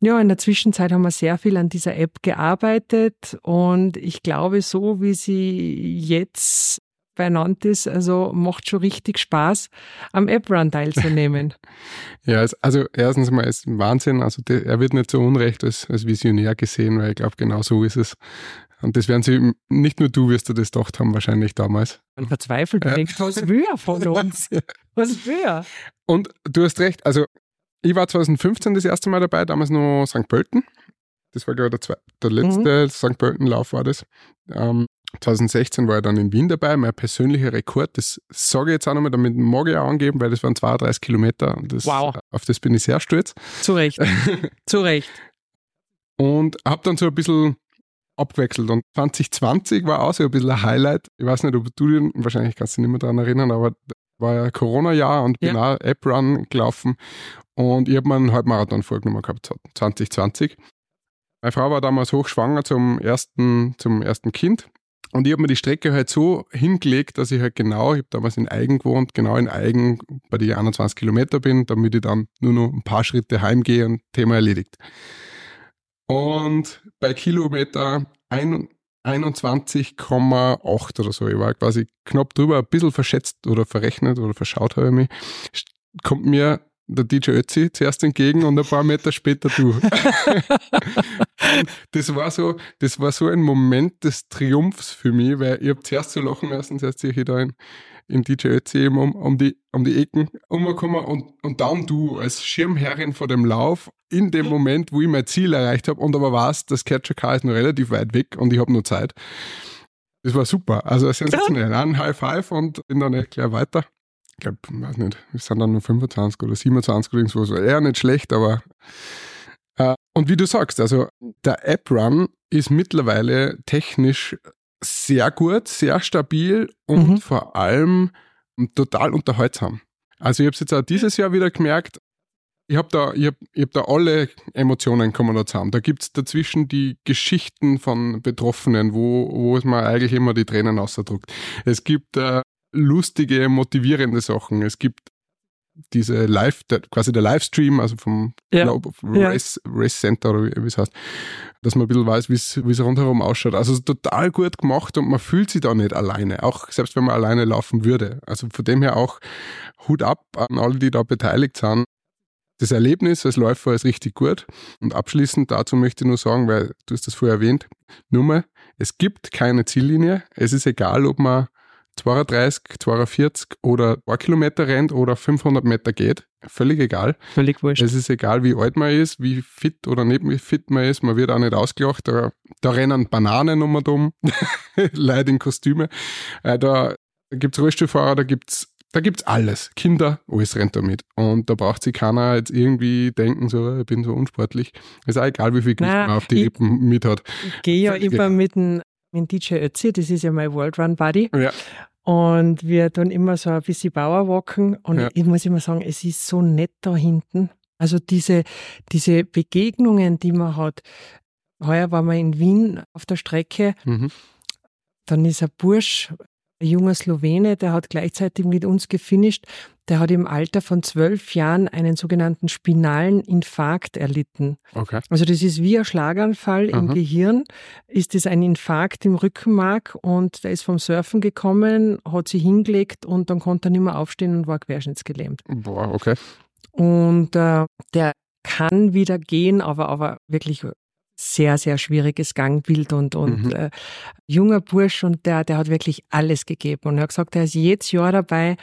Ja, in der Zwischenzeit haben wir sehr viel an dieser App gearbeitet und ich glaube, so wie sie jetzt benannt ist, also macht schon richtig Spaß, am App-Run teilzunehmen. ja, also erstens mal ist Wahnsinn, also der, er wird nicht so unrecht als, als Visionär gesehen, weil ich glaube, genau so ist es. Und das werden sie, nicht nur du wirst du das gedacht haben, wahrscheinlich damals. Man verzweifelt ja. denkt, was will er von uns? Was will er? Und du hast recht, also ich war 2015 das erste Mal dabei, damals noch St. Pölten. Das war, glaube ich, der, zwei, der letzte mhm. St. Pölten-Lauf war das. Ähm, 2016 war ich dann in Wien dabei, mein persönlicher Rekord, das sage ich jetzt auch nochmal, damit mag ich auch angeben, weil das waren 32 Kilometer. Das, wow. Auf das bin ich sehr stolz. Zu Recht. Zu Recht. Und habe dann so ein bisschen abgewechselt. Und 2020 war auch so ein bisschen ein Highlight. Ich weiß nicht, ob du dir, wahrscheinlich kannst du dich nicht mehr daran erinnern, aber war ja Corona-Jahr und bin ja. auch App-Run gelaufen. Und ich habe mir einen Halbmarathon vorgenommen gehabt, 2020. Meine Frau war damals hochschwanger zum ersten, zum ersten Kind. Und ich habe mir die Strecke halt so hingelegt, dass ich halt genau, ich habe damals in Eigen gewohnt, genau in Eigen bei die 21 Kilometer bin, damit ich dann nur noch ein paar Schritte heimgehe und Thema erledigt. Und bei Kilometer 21,8 oder so, ich war quasi knapp drüber, ein bisschen verschätzt oder verrechnet oder verschaut habe ich mich, kommt mir der DJ Ötzi zuerst entgegen und ein paar Meter später du. das war so, das war so ein Moment des Triumphs für mich, weil ich habe zuerst so lachen müssen, zuerst sehe ich da in, in DJ Ötzi um, um, die, um die Ecken umgekommen und, und dann du als Schirmherrin vor dem Lauf in dem Moment, wo ich mein Ziel erreicht habe und aber weiß, das Catcher Car ist noch relativ weit weg und ich habe nur Zeit. Das war super. Also sensationell. Ein High Five und bin dann gleich weiter ich glaube, weiß nicht, es sind dann nur 25 oder 27 oder irgendwas, war eher nicht schlecht, aber äh, und wie du sagst, also der App-Run ist mittlerweile technisch sehr gut, sehr stabil und mhm. vor allem total unterhaltsam. Also ich habe es jetzt auch dieses Jahr wieder gemerkt, ich habe da, ich hab, ich hab da alle Emotionen kommen da zusammen. Da gibt es dazwischen die Geschichten von Betroffenen, wo, wo es mir eigentlich immer die Tränen ausdruckt. Es gibt äh, lustige, motivierende Sachen. Es gibt diese Live, der, quasi der Livestream, also vom ja. Globe Race, ja. Race Center oder wie es heißt, dass man ein bisschen weiß, wie es rundherum ausschaut. Also total gut gemacht und man fühlt sich da nicht alleine, auch selbst wenn man alleine laufen würde. Also von dem her auch Hut ab an alle, die da beteiligt sind. Das Erlebnis als Läufer ist richtig gut. Und abschließend dazu möchte ich nur sagen, weil du hast das vorher erwähnt, Nummer, es gibt keine Ziellinie. Es ist egal, ob man 32, 42 oder ein Kilometer rennt oder 500 Meter geht. Völlig egal. Völlig wurscht. Es ist egal, wie alt man ist, wie fit oder nicht wie fit man ist. Man wird auch nicht ausgelacht. Da, da rennen Bananen um und um. Leute in Kostüme. Äh, da gibt's Rollstuhlfahrer, da gibt's da gibt's alles. Kinder, alles rennt da mit. Und da braucht sich keiner jetzt irgendwie denken, so, ich bin so unsportlich. Ist auch egal, wie viel Gewicht man auf die Rippen mit hat. Ich gehe ja immer mit dem mit DJ Ötzi, das ist ja mein World Run Buddy. Ja. Und wir tun immer so ein bisschen Bauerwalken. Und ja. ich muss immer sagen, es ist so nett da hinten. Also diese, diese Begegnungen, die man hat. Heuer waren wir in Wien auf der Strecke. Mhm. Dann ist ein Bursch, ein junger Slowene, der hat gleichzeitig mit uns gefinisht. Der hat im Alter von zwölf Jahren einen sogenannten spinalen Infarkt erlitten. Okay. Also das ist wie ein Schlaganfall Aha. im Gehirn, ist es ein Infarkt im Rückenmark und der ist vom Surfen gekommen, hat sich hingelegt und dann konnte er nicht mehr aufstehen und war querschnittsgelähmt. Boah, okay. Und äh, der kann wieder gehen, aber, aber wirklich sehr, sehr schwieriges Gangbild und, und mhm. äh, junger Bursch und der, der hat wirklich alles gegeben. Und er hat gesagt, er ist jedes Jahr dabei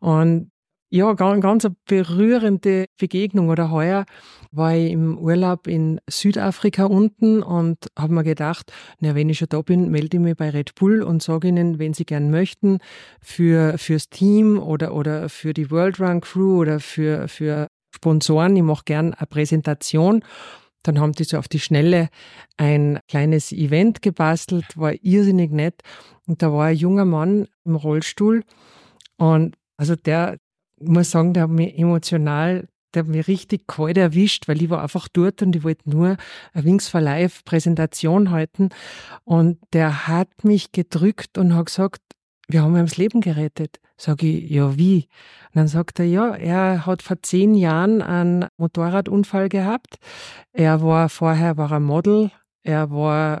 und ja, ganz, ganz eine berührende Begegnung. Oder heuer war ich im Urlaub in Südafrika unten und habe mir gedacht, na, wenn ich schon da bin, melde ich mich bei Red Bull und sage ihnen, wenn sie gern möchten, für, fürs Team oder, oder für die World Run Crew oder für, für Sponsoren, ich mache gern eine Präsentation. Dann haben die so auf die Schnelle ein kleines Event gebastelt, war irrsinnig nett. Und da war ein junger Mann im Rollstuhl. Und also der, ich muss sagen, der hat mich emotional, der hat mich richtig kalt erwischt, weil ich war einfach dort und ich wollte nur eine Wings for Life Präsentation halten. Und der hat mich gedrückt und hat gesagt, wir haben ihm das Leben gerettet. Sag ich, ja, wie? Und dann sagt er, ja, er hat vor zehn Jahren einen Motorradunfall gehabt. Er war vorher war er Model, er war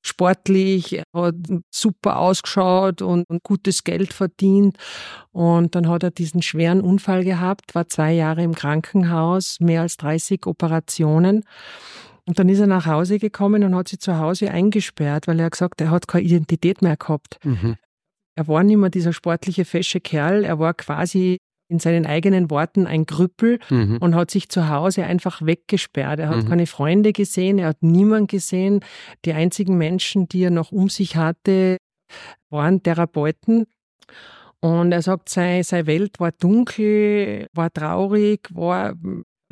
sportlich, hat super ausgeschaut und, und, gutes Geld verdient. Und dann hat er diesen schweren Unfall gehabt, war zwei Jahre im Krankenhaus, mehr als 30 Operationen. Und dann ist er nach Hause gekommen und hat sich zu Hause eingesperrt, weil er gesagt, er hat keine Identität mehr gehabt. Mhm. Er war nicht mehr dieser sportliche, fesche Kerl, er war quasi in seinen eigenen Worten ein Krüppel mhm. und hat sich zu Hause einfach weggesperrt. Er hat mhm. keine Freunde gesehen, er hat niemanden gesehen. Die einzigen Menschen, die er noch um sich hatte, waren Therapeuten. Und er sagt, seine, seine Welt war dunkel, war traurig, war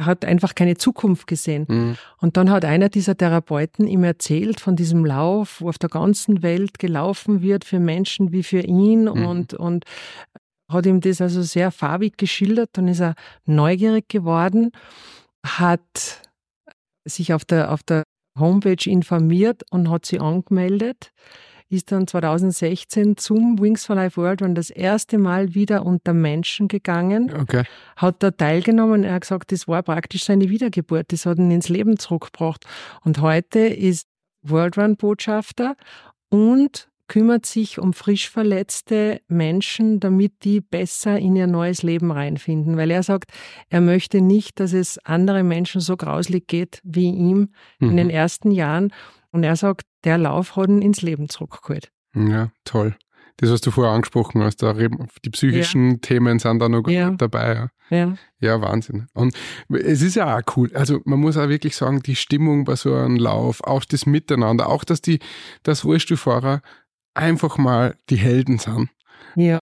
hat einfach keine Zukunft gesehen. Mhm. Und dann hat einer dieser Therapeuten ihm erzählt von diesem Lauf, wo auf der ganzen Welt gelaufen wird für Menschen wie für ihn mhm. und, und hat ihm das also sehr farbig geschildert. Dann ist er neugierig geworden, hat sich auf der, auf der Homepage informiert und hat sie angemeldet ist dann 2016 zum Wings for Life World Run das erste Mal wieder unter Menschen gegangen, okay. hat da teilgenommen. Er hat gesagt, das war praktisch seine Wiedergeburt, das hat ihn ins Leben zurückgebracht. Und heute ist World Run Botschafter und kümmert sich um frisch verletzte Menschen, damit die besser in ihr neues Leben reinfinden. Weil er sagt, er möchte nicht, dass es anderen Menschen so grauslig geht wie ihm mhm. in den ersten Jahren. Und er sagt, der Lauf hat ihn ins Leben zurückgeholt. Ja, toll. Das, was du vorher angesprochen hast, die psychischen ja. Themen sind da noch ja. dabei. Ja. ja. Ja, Wahnsinn. Und es ist ja auch cool. Also man muss auch wirklich sagen, die Stimmung bei so einem Lauf, auch das Miteinander, auch dass die, dass Rollstuhlfahrer einfach mal die Helden sind. Ja.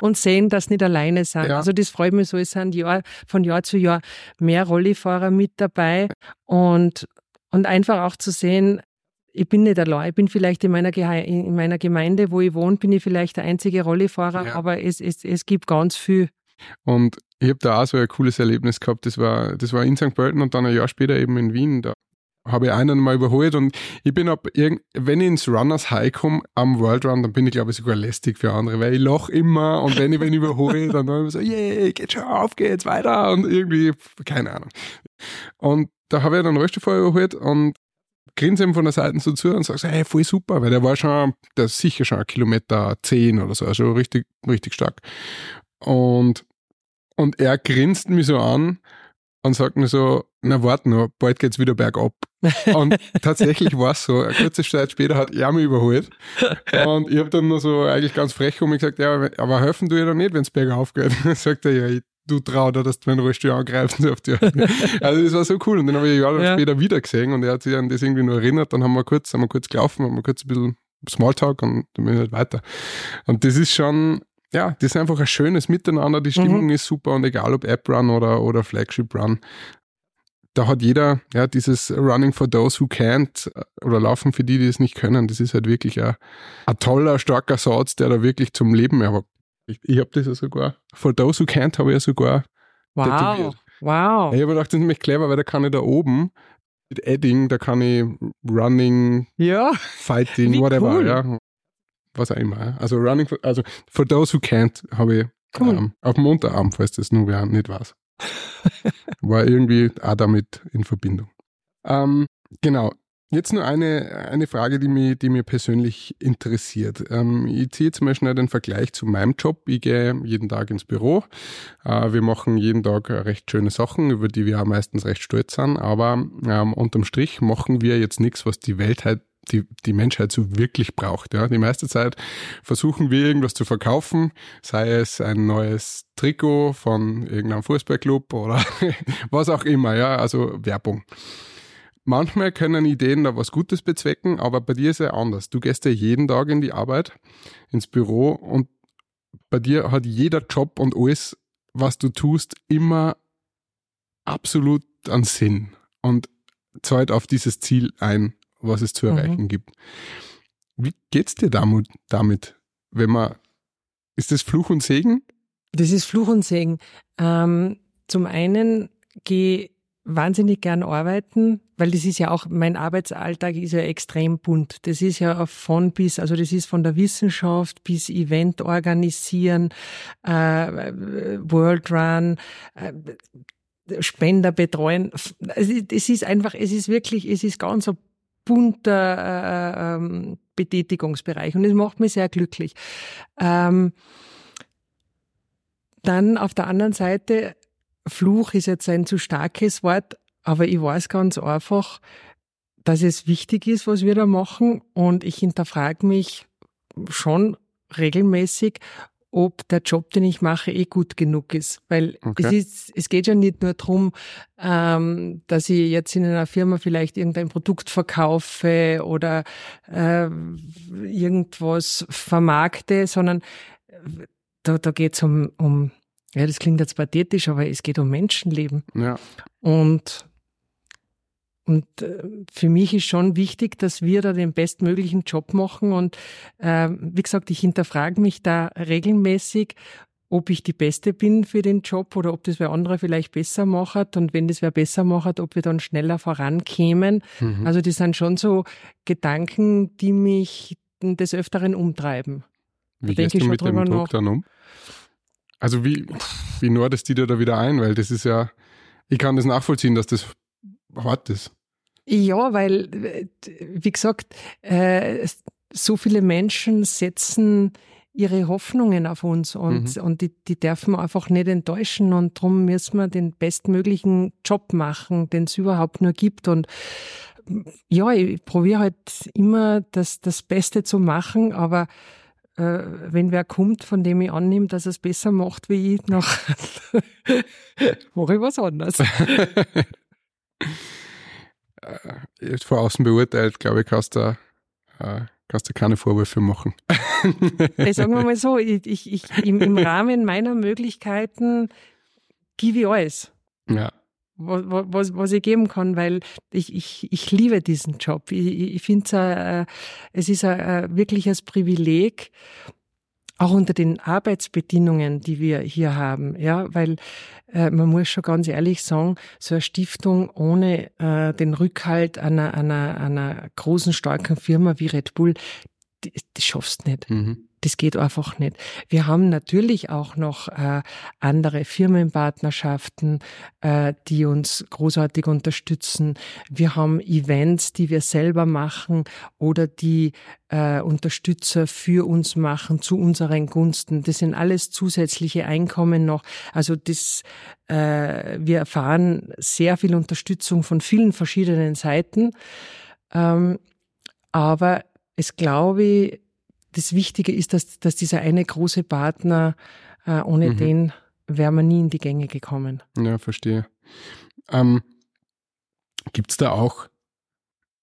Und sehen, dass sie nicht alleine sind. Ja. Also das freut mich so, es sind Jahr, von Jahr zu Jahr mehr Rollifahrer mit dabei und, und einfach auch zu sehen, ich bin nicht allein. Ich bin vielleicht in meiner, in meiner Gemeinde, wo ich wohne, bin ich vielleicht der einzige Rollifahrer, ja. aber es, es, es gibt ganz viel. Und ich habe da auch so ein cooles Erlebnis gehabt. Das war, das war in St. Pölten und dann ein Jahr später eben in Wien. Da habe ich einen mal überholt und ich bin ab, wenn ich ins Runners High komme am World Run, dann bin ich glaube ich sogar lästig für andere, weil ich lache immer und wenn ich ich überhole, dann dann immer so, yeah, geht schon auf, geht's weiter und irgendwie, keine Ahnung. Und da habe ich dann Rollstuhlfahrer überholt und grinse ihm von der Seite so zu und sage so, hey, voll super, weil der war schon, der ist sicher schon ein Kilometer zehn oder so, also richtig, richtig stark. Und, und er grinst mich so an und sagt mir so, na warte noch, bald geht's wieder bergab. Und tatsächlich war es so. Eine kurze Zeit später hat er mich überholt. Und ich habe dann nur so eigentlich ganz frech um mich gesagt, ja, aber helfen du dir doch nicht, wenn es bergauf geht. sagt er, ja, ich du trau da, dass du meinen Rollstuhl angreifen darfst. Also das war so cool. Und den habe ich Jahre ja. später wieder gesehen und er hat sich an das irgendwie nur erinnert. Dann haben wir kurz, haben wir kurz gelaufen, haben wir kurz ein bisschen Smalltalk und dann bin ich halt weiter. Und das ist schon, ja, das ist einfach ein schönes Miteinander. Die Stimmung mhm. ist super und egal ob App Run oder, oder Flagship Run, da hat jeder ja dieses Running for those who can't oder Laufen für die, die es nicht können. Das ist halt wirklich ein, ein toller, starker Satz, der da wirklich zum Leben erweckt. Ich, ich habe das ja sogar, for those who can't, habe ich ja sogar wow. tätowiert. Wow. Ich habe gedacht, das ist nämlich clever, weil da kann ich da oben mit Adding, da kann ich Running, ja. Fighting, Wie whatever, cool. ja. Was auch immer. Also Running, for, also for those who can't habe ich cool. ähm, auf dem Unterarm, falls das nur wer nicht weiß. War irgendwie auch damit in Verbindung. Ähm, genau. Jetzt nur eine, eine Frage, die mich, die mir persönlich interessiert. Ähm, ich ziehe jetzt mal schnell den Vergleich zu meinem Job. Ich gehe jeden Tag ins Büro. Äh, wir machen jeden Tag recht schöne Sachen, über die wir auch meistens recht stolz sind. Aber ähm, unterm Strich machen wir jetzt nichts, was die Welt halt die, die Menschheit so wirklich braucht. Ja. Die meiste Zeit versuchen wir irgendwas zu verkaufen, sei es ein neues Trikot von irgendeinem Fußballclub oder was auch immer, ja, also Werbung. Manchmal können Ideen da was Gutes bezwecken, aber bei dir ist ja anders. Du gehst ja jeden Tag in die Arbeit, ins Büro und bei dir hat jeder Job und alles, was du tust, immer absolut einen Sinn und zahlt auf dieses Ziel ein, was es zu mhm. erreichen mhm. gibt. Wie geht's dir damit, damit, wenn man, ist das Fluch und Segen? Das ist Fluch und Segen. Ähm, zum einen gehe wahnsinnig gern arbeiten, weil das ist ja auch, mein Arbeitsalltag ist ja extrem bunt. Das ist ja von bis, also das ist von der Wissenschaft bis Event organisieren, äh, World Run, äh, Spender betreuen. Es ist einfach, es ist wirklich, es ist ganz ein bunter äh, ähm, Betätigungsbereich und es macht mich sehr glücklich. Ähm, dann auf der anderen Seite, Fluch ist jetzt ein zu starkes Wort, aber ich weiß ganz einfach, dass es wichtig ist, was wir da machen und ich hinterfrage mich schon regelmäßig, ob der Job, den ich mache, eh gut genug ist. Weil okay. es, ist, es geht ja nicht nur darum, ähm, dass ich jetzt in einer Firma vielleicht irgendein Produkt verkaufe oder äh, irgendwas vermarkte, sondern da, da geht es um, um, ja, das klingt jetzt pathetisch, aber es geht um Menschenleben. Ja. Und und äh, für mich ist schon wichtig, dass wir da den bestmöglichen Job machen. Und äh, wie gesagt, ich hinterfrage mich da regelmäßig, ob ich die Beste bin für den Job oder ob das wer andere vielleicht besser macht. Und wenn das wer besser macht, ob wir dann schneller vorankämen. Mhm. Also das sind schon so Gedanken, die mich des Öfteren umtreiben. Wie da gehst du mit dem Druck nach. dann um? Also wie, wie nordest du dir da wieder ein? Weil das ist ja, ich kann das nachvollziehen, dass das hart ist. Ja, weil, wie gesagt, äh, so viele Menschen setzen ihre Hoffnungen auf uns und, mhm. und die, die dürfen einfach nicht enttäuschen und darum müssen wir den bestmöglichen Job machen, den es überhaupt nur gibt und ja, ich probiere halt immer das, das Beste zu machen, aber äh, wenn wer kommt, von dem ich annehme, dass er es besser macht wie ich, nach mache ich was anderes. äh, von außen beurteilt, glaube ich, kannst du, äh, kannst du keine Vorwürfe machen. sagen wir mal so, ich, ich, im, im Rahmen meiner Möglichkeiten gebe ich alles. Ja. Was, was, was ich geben kann, weil ich, ich, ich liebe diesen Job. Ich, ich finde äh, es ist ein, wirklich ein Privileg, auch unter den Arbeitsbedingungen, die wir hier haben, ja, weil äh, man muss schon ganz ehrlich sagen, so eine Stiftung ohne äh, den Rückhalt einer, einer, einer großen, starken Firma wie Red Bull, die, die schaffst nicht. Mhm. Das geht einfach nicht. Wir haben natürlich auch noch äh, andere Firmenpartnerschaften, äh, die uns großartig unterstützen. Wir haben Events, die wir selber machen oder die äh, Unterstützer für uns machen zu unseren Gunsten. Das sind alles zusätzliche Einkommen noch. Also das, äh, wir erfahren sehr viel Unterstützung von vielen verschiedenen Seiten. Ähm, aber es glaube ich, das Wichtige ist, dass, dass dieser eine große Partner, äh, ohne mhm. den wäre man nie in die Gänge gekommen. Ja, verstehe. Ähm, gibt es da auch,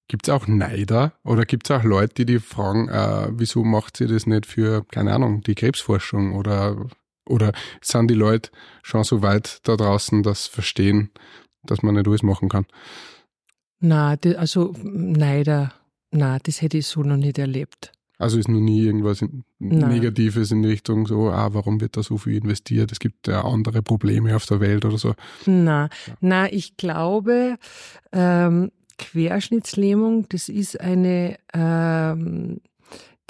gibt's auch Neider oder gibt es auch Leute, die die fragen, äh, wieso macht sie das nicht für, keine Ahnung, die Krebsforschung oder, oder sind die Leute schon so weit da draußen, dass verstehen, dass man nicht alles machen kann? Na, also Neider, na, das hätte ich so noch nicht erlebt. Also ist noch nie irgendwas Negatives in Richtung so, ah, warum wird da so viel investiert? Es gibt ja andere Probleme auf der Welt oder so. Na, ja. na, ich glaube, ähm, Querschnittslähmung, das ist eine ähm,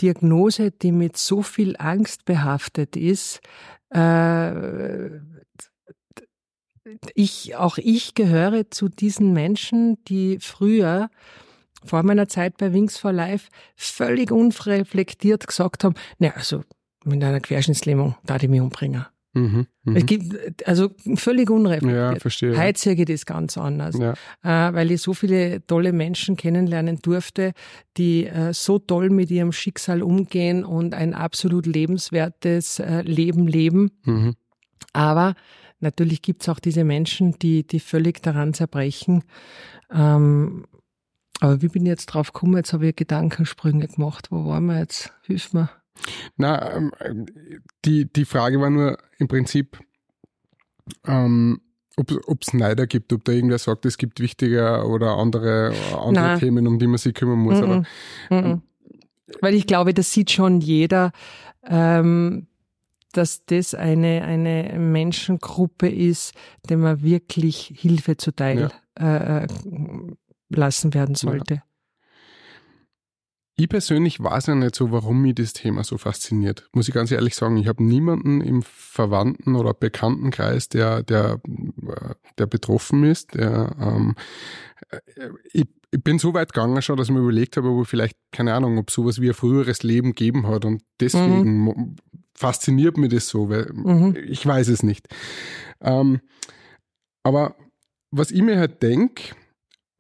Diagnose, die mit so viel Angst behaftet ist. Äh, ich, auch ich gehöre zu diesen Menschen, die früher vor meiner Zeit bei Wings for Life völlig unreflektiert gesagt haben, na, also mit einer Querschnittslähmung da die mich umbringen. Mhm, mh. Es gibt, also völlig unreflektiert. Ja, verstehe. Heute sehe ich das ganz anders, ja. äh, weil ich so viele tolle Menschen kennenlernen durfte, die äh, so toll mit ihrem Schicksal umgehen und ein absolut lebenswertes äh, Leben leben. Mhm. Aber natürlich gibt es auch diese Menschen, die, die völlig daran zerbrechen. Ähm, aber wie bin ich jetzt drauf gekommen? Jetzt habe ich Gedankensprünge gemacht. Wo waren wir jetzt? Hilf mir. Na, ähm, die, die Frage war nur im Prinzip, ähm, ob es Neider gibt, ob da irgendwer sagt, es gibt wichtiger oder andere, andere Nein. Themen, um die man sich kümmern muss. Mm -mm. Aber, ähm, Weil ich glaube, das sieht schon jeder, ähm, dass das eine, eine Menschengruppe ist, dem man wirklich Hilfe zuteil ja. äh, äh lassen werden sollte. Ja. Ich persönlich weiß ja nicht so, warum mich das Thema so fasziniert. Muss ich ganz ehrlich sagen, ich habe niemanden im Verwandten- oder Bekanntenkreis, der, der, der betroffen ist. Der, ähm, ich, ich bin so weit gegangen schon, dass ich mir überlegt habe, ob vielleicht, keine Ahnung, ob sowas wie ein früheres Leben gegeben hat. Und deswegen mhm. fasziniert mich das so, weil mhm. ich weiß es nicht. Ähm, aber was ich mir halt denke,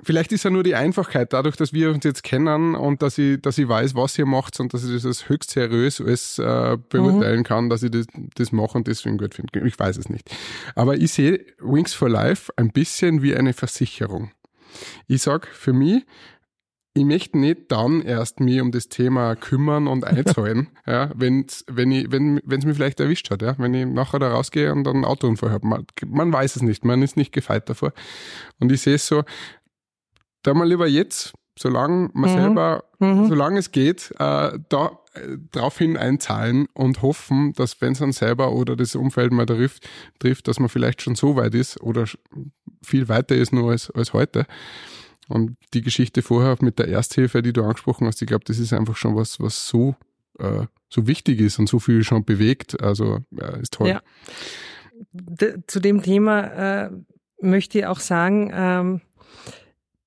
Vielleicht ist ja nur die Einfachheit, dadurch, dass wir uns jetzt kennen und dass ich, dass ich weiß, was ihr macht und dass ich das als höchst seriös alles äh, beurteilen mhm. kann, dass ich das, das mache und deswegen gut finde. Ich weiß es nicht. Aber ich sehe Wings for Life ein bisschen wie eine Versicherung. Ich sag für mich, ich möchte nicht dann erst mich um das Thema kümmern und einzahlen, ja, wenn's, wenn ich, wenn, wenn's mich vielleicht erwischt hat, ja, wenn ich nachher da rausgehe und dann einen Autounfall habe. Man, man weiß es nicht, man ist nicht gefeit davor. Und ich sehe es so, da mal lieber jetzt, solange man mhm. selber, mhm. solange es geht, äh, da äh, daraufhin einzahlen und hoffen, dass wenn es dann selber oder das Umfeld mal trifft, trifft, dass man vielleicht schon so weit ist oder viel weiter ist nur als, als heute. Und die Geschichte vorher mit der Ersthilfe, die du angesprochen hast, ich glaube, das ist einfach schon was, was so, äh, so wichtig ist und so viel schon bewegt. Also äh, ist toll. Ja. zu dem Thema äh, möchte ich auch sagen, ähm,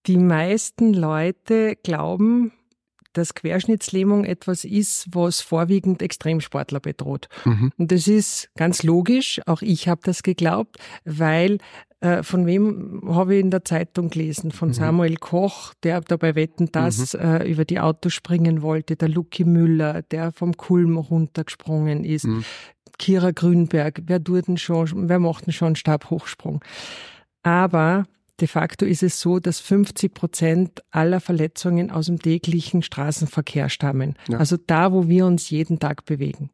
die meisten Leute glauben, dass Querschnittslähmung etwas ist, was vorwiegend Extremsportler bedroht. Mhm. Und das ist ganz logisch, auch ich habe das geglaubt, weil äh, von wem habe ich in der Zeitung gelesen? Von mhm. Samuel Koch, der dabei Wetten das mhm. äh, über die Autos springen wollte, der Lucky Müller, der vom Kulm runtergesprungen ist, mhm. Kira Grünberg, wer tut denn schon, wer macht denn schon Stabhochsprung? Aber De facto ist es so, dass 50 Prozent aller Verletzungen aus dem täglichen Straßenverkehr stammen. Ja. Also da, wo wir uns jeden Tag bewegen.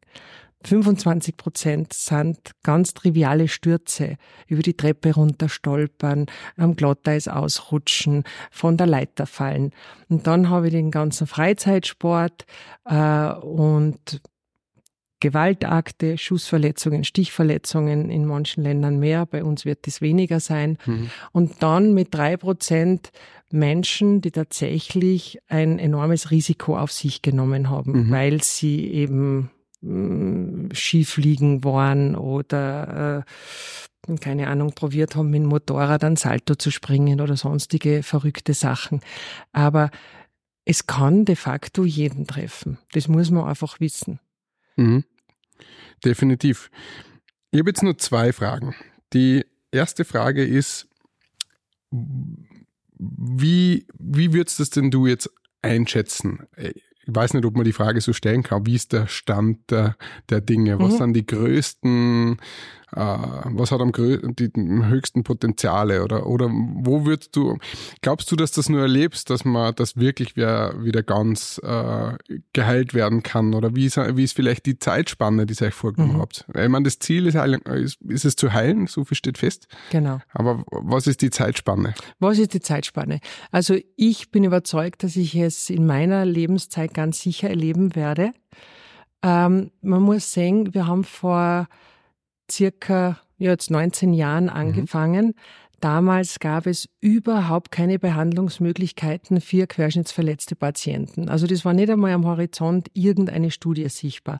25 Prozent sind ganz triviale Stürze, über die Treppe runterstolpern, am Glotteis ausrutschen, von der Leiter fallen. Und dann habe ich den ganzen Freizeitsport äh, und Gewaltakte, Schussverletzungen, Stichverletzungen in manchen Ländern mehr, bei uns wird es weniger sein. Mhm. Und dann mit drei Prozent Menschen, die tatsächlich ein enormes Risiko auf sich genommen haben, mhm. weil sie eben mh, mm, Skifliegen waren oder äh, keine Ahnung, probiert haben, mit dem Motorrad an Salto zu springen oder sonstige verrückte Sachen. Aber es kann de facto jeden treffen. Das muss man einfach wissen. Mhm. Definitiv. Ich habe jetzt nur zwei Fragen. Die erste Frage ist, wie, wie würdest das denn du jetzt einschätzen? Ich weiß nicht, ob man die Frage so stellen kann. Wie ist der Stand der, der Dinge? Was mhm. sind die größten äh, was hat am die höchsten Potenziale oder, oder wo würdest du, glaubst du, dass das nur erlebst, dass man das wirklich wieder, wieder ganz äh, geheilt werden kann oder wie ist, wie ist vielleicht die Zeitspanne, die ihr euch vorgenommen mhm. habt? Ich meine, das Ziel ist, ist, ist es zu heilen, so viel steht fest. Genau. Aber was ist die Zeitspanne? Was ist die Zeitspanne? Also ich bin überzeugt, dass ich es in meiner Lebenszeit ganz sicher erleben werde. Ähm, man muss sehen, wir haben vor circa jetzt 19 Jahren mhm. angefangen. Mhm. Damals gab es überhaupt keine Behandlungsmöglichkeiten für querschnittsverletzte Patienten. Also das war nicht einmal am Horizont irgendeine Studie sichtbar.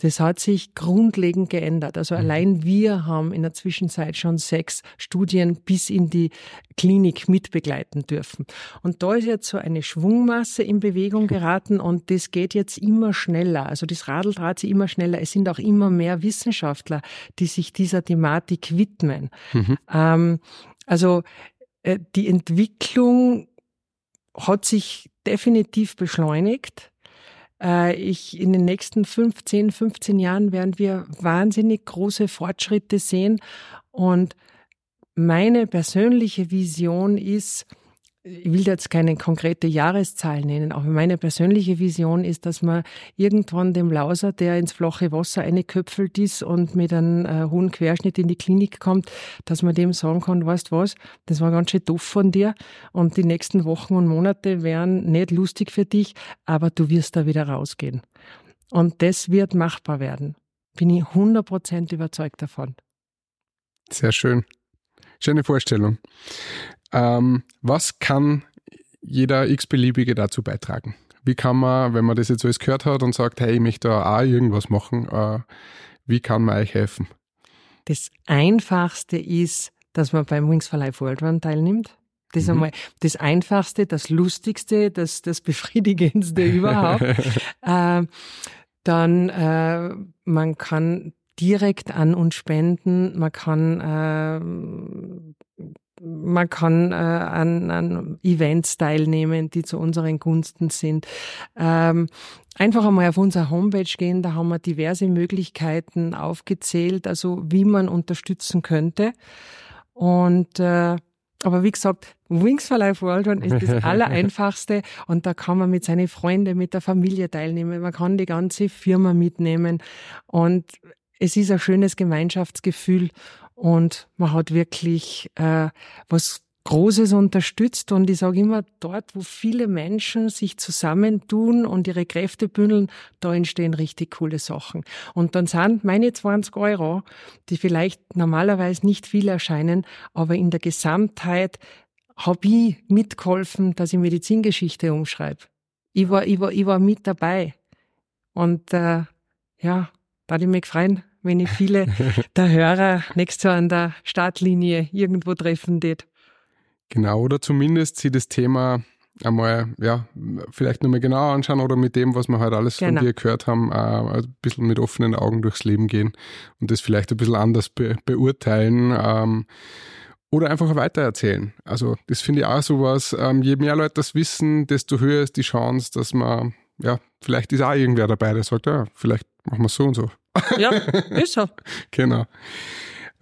Das hat sich grundlegend geändert. Also mhm. allein wir haben in der Zwischenzeit schon sechs Studien bis in die Klinik mitbegleiten dürfen. Und da ist jetzt so eine Schwungmasse in Bewegung geraten und das geht jetzt immer schneller. Also das Radl dreht sich immer schneller. Es sind auch immer mehr Wissenschaftler, die sich dieser Thematik widmen. Mhm. Ähm, also äh, die Entwicklung hat sich definitiv beschleunigt. Äh, ich, in den nächsten 15, 15 Jahren werden wir wahnsinnig große Fortschritte sehen. Und meine persönliche Vision ist, ich will jetzt keine konkrete Jahreszahl nennen, aber meine persönliche Vision ist, dass man irgendwann dem Lauser, der ins flache Wasser eingeköpfelt ist und mit einem äh, hohen Querschnitt in die Klinik kommt, dass man dem sagen kann, weißt was, das war ganz schön doof von dir und die nächsten Wochen und Monate wären nicht lustig für dich, aber du wirst da wieder rausgehen. Und das wird machbar werden. Bin ich 100% überzeugt davon. Sehr schön. Schöne Vorstellung. Ähm, was kann jeder x-beliebige dazu beitragen. Wie kann man, wenn man das jetzt alles gehört hat und sagt, hey, ich möchte da auch irgendwas machen, äh, wie kann man euch helfen? Das Einfachste ist, dass man beim Wings for Life World Run teilnimmt. Das ist mhm. einmal das Einfachste, das Lustigste, das, das Befriedigendste überhaupt. äh, dann, äh, man kann direkt an uns spenden, man kann äh, man kann äh, an, an Events teilnehmen, die zu unseren Gunsten sind. Ähm, einfach einmal auf unsere Homepage gehen, da haben wir diverse Möglichkeiten aufgezählt, also wie man unterstützen könnte. Und äh, aber wie gesagt, Wings for Life World Run ist das Allereinfachste und da kann man mit seinen Freunden, mit der Familie teilnehmen. Man kann die ganze Firma mitnehmen und es ist ein schönes Gemeinschaftsgefühl und man hat wirklich äh, was Großes unterstützt. Und ich sage immer, dort, wo viele Menschen sich zusammentun und ihre Kräfte bündeln, da entstehen richtig coole Sachen. Und dann sind meine 20 Euro, die vielleicht normalerweise nicht viel erscheinen, aber in der Gesamtheit habe ich mitgeholfen, dass ich Medizingeschichte umschreibe. Ich war, ich war, ich war mit dabei. Und äh, ja, da ich mich freuen, wenn ich viele der Hörer nächstes Jahr an der Startlinie irgendwo treffen wird. Genau, oder zumindest sie das Thema einmal, ja, vielleicht nochmal genauer anschauen oder mit dem, was wir heute alles genau. von dir gehört haben, äh, ein bisschen mit offenen Augen durchs Leben gehen und das vielleicht ein bisschen anders be beurteilen. Ähm, oder einfach weitererzählen. Also das finde ich auch sowas. Ähm, je mehr Leute das wissen, desto höher ist die Chance, dass man, ja, vielleicht ist auch irgendwer dabei, der sagt, ja, vielleicht machen wir es so und so. Ja, ist so. genau.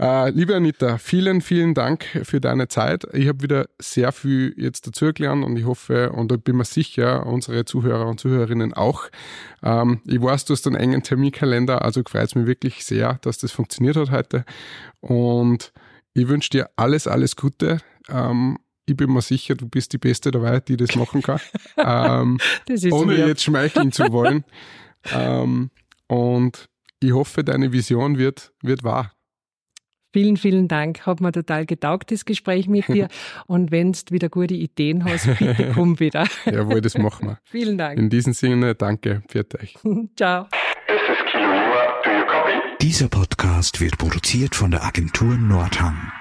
Äh, liebe Anita, vielen, vielen Dank für deine Zeit. Ich habe wieder sehr viel jetzt dazugelernt und ich hoffe und ich bin mir sicher, unsere Zuhörer und Zuhörerinnen auch. Ähm, ich weiß, du hast einen engen Terminkalender, also freut es mich wirklich sehr, dass das funktioniert hat heute. Und ich wünsche dir alles, alles Gute. Ähm, ich bin mir sicher, du bist die Beste dabei, die das machen kann. ähm, das ohne mir. jetzt schmeicheln zu wollen. ähm, und ich hoffe, deine Vision wird, wird wahr. Vielen, vielen Dank. Hat mir total getaugt, das Gespräch mit dir. Und wenn du wieder gute Ideen hast, bitte komm wieder. Jawohl, das machen wir. vielen Dank. In diesem Sinne, danke. Für euch. Ciao. Dieser Podcast wird produziert von der Agentur Nordhang.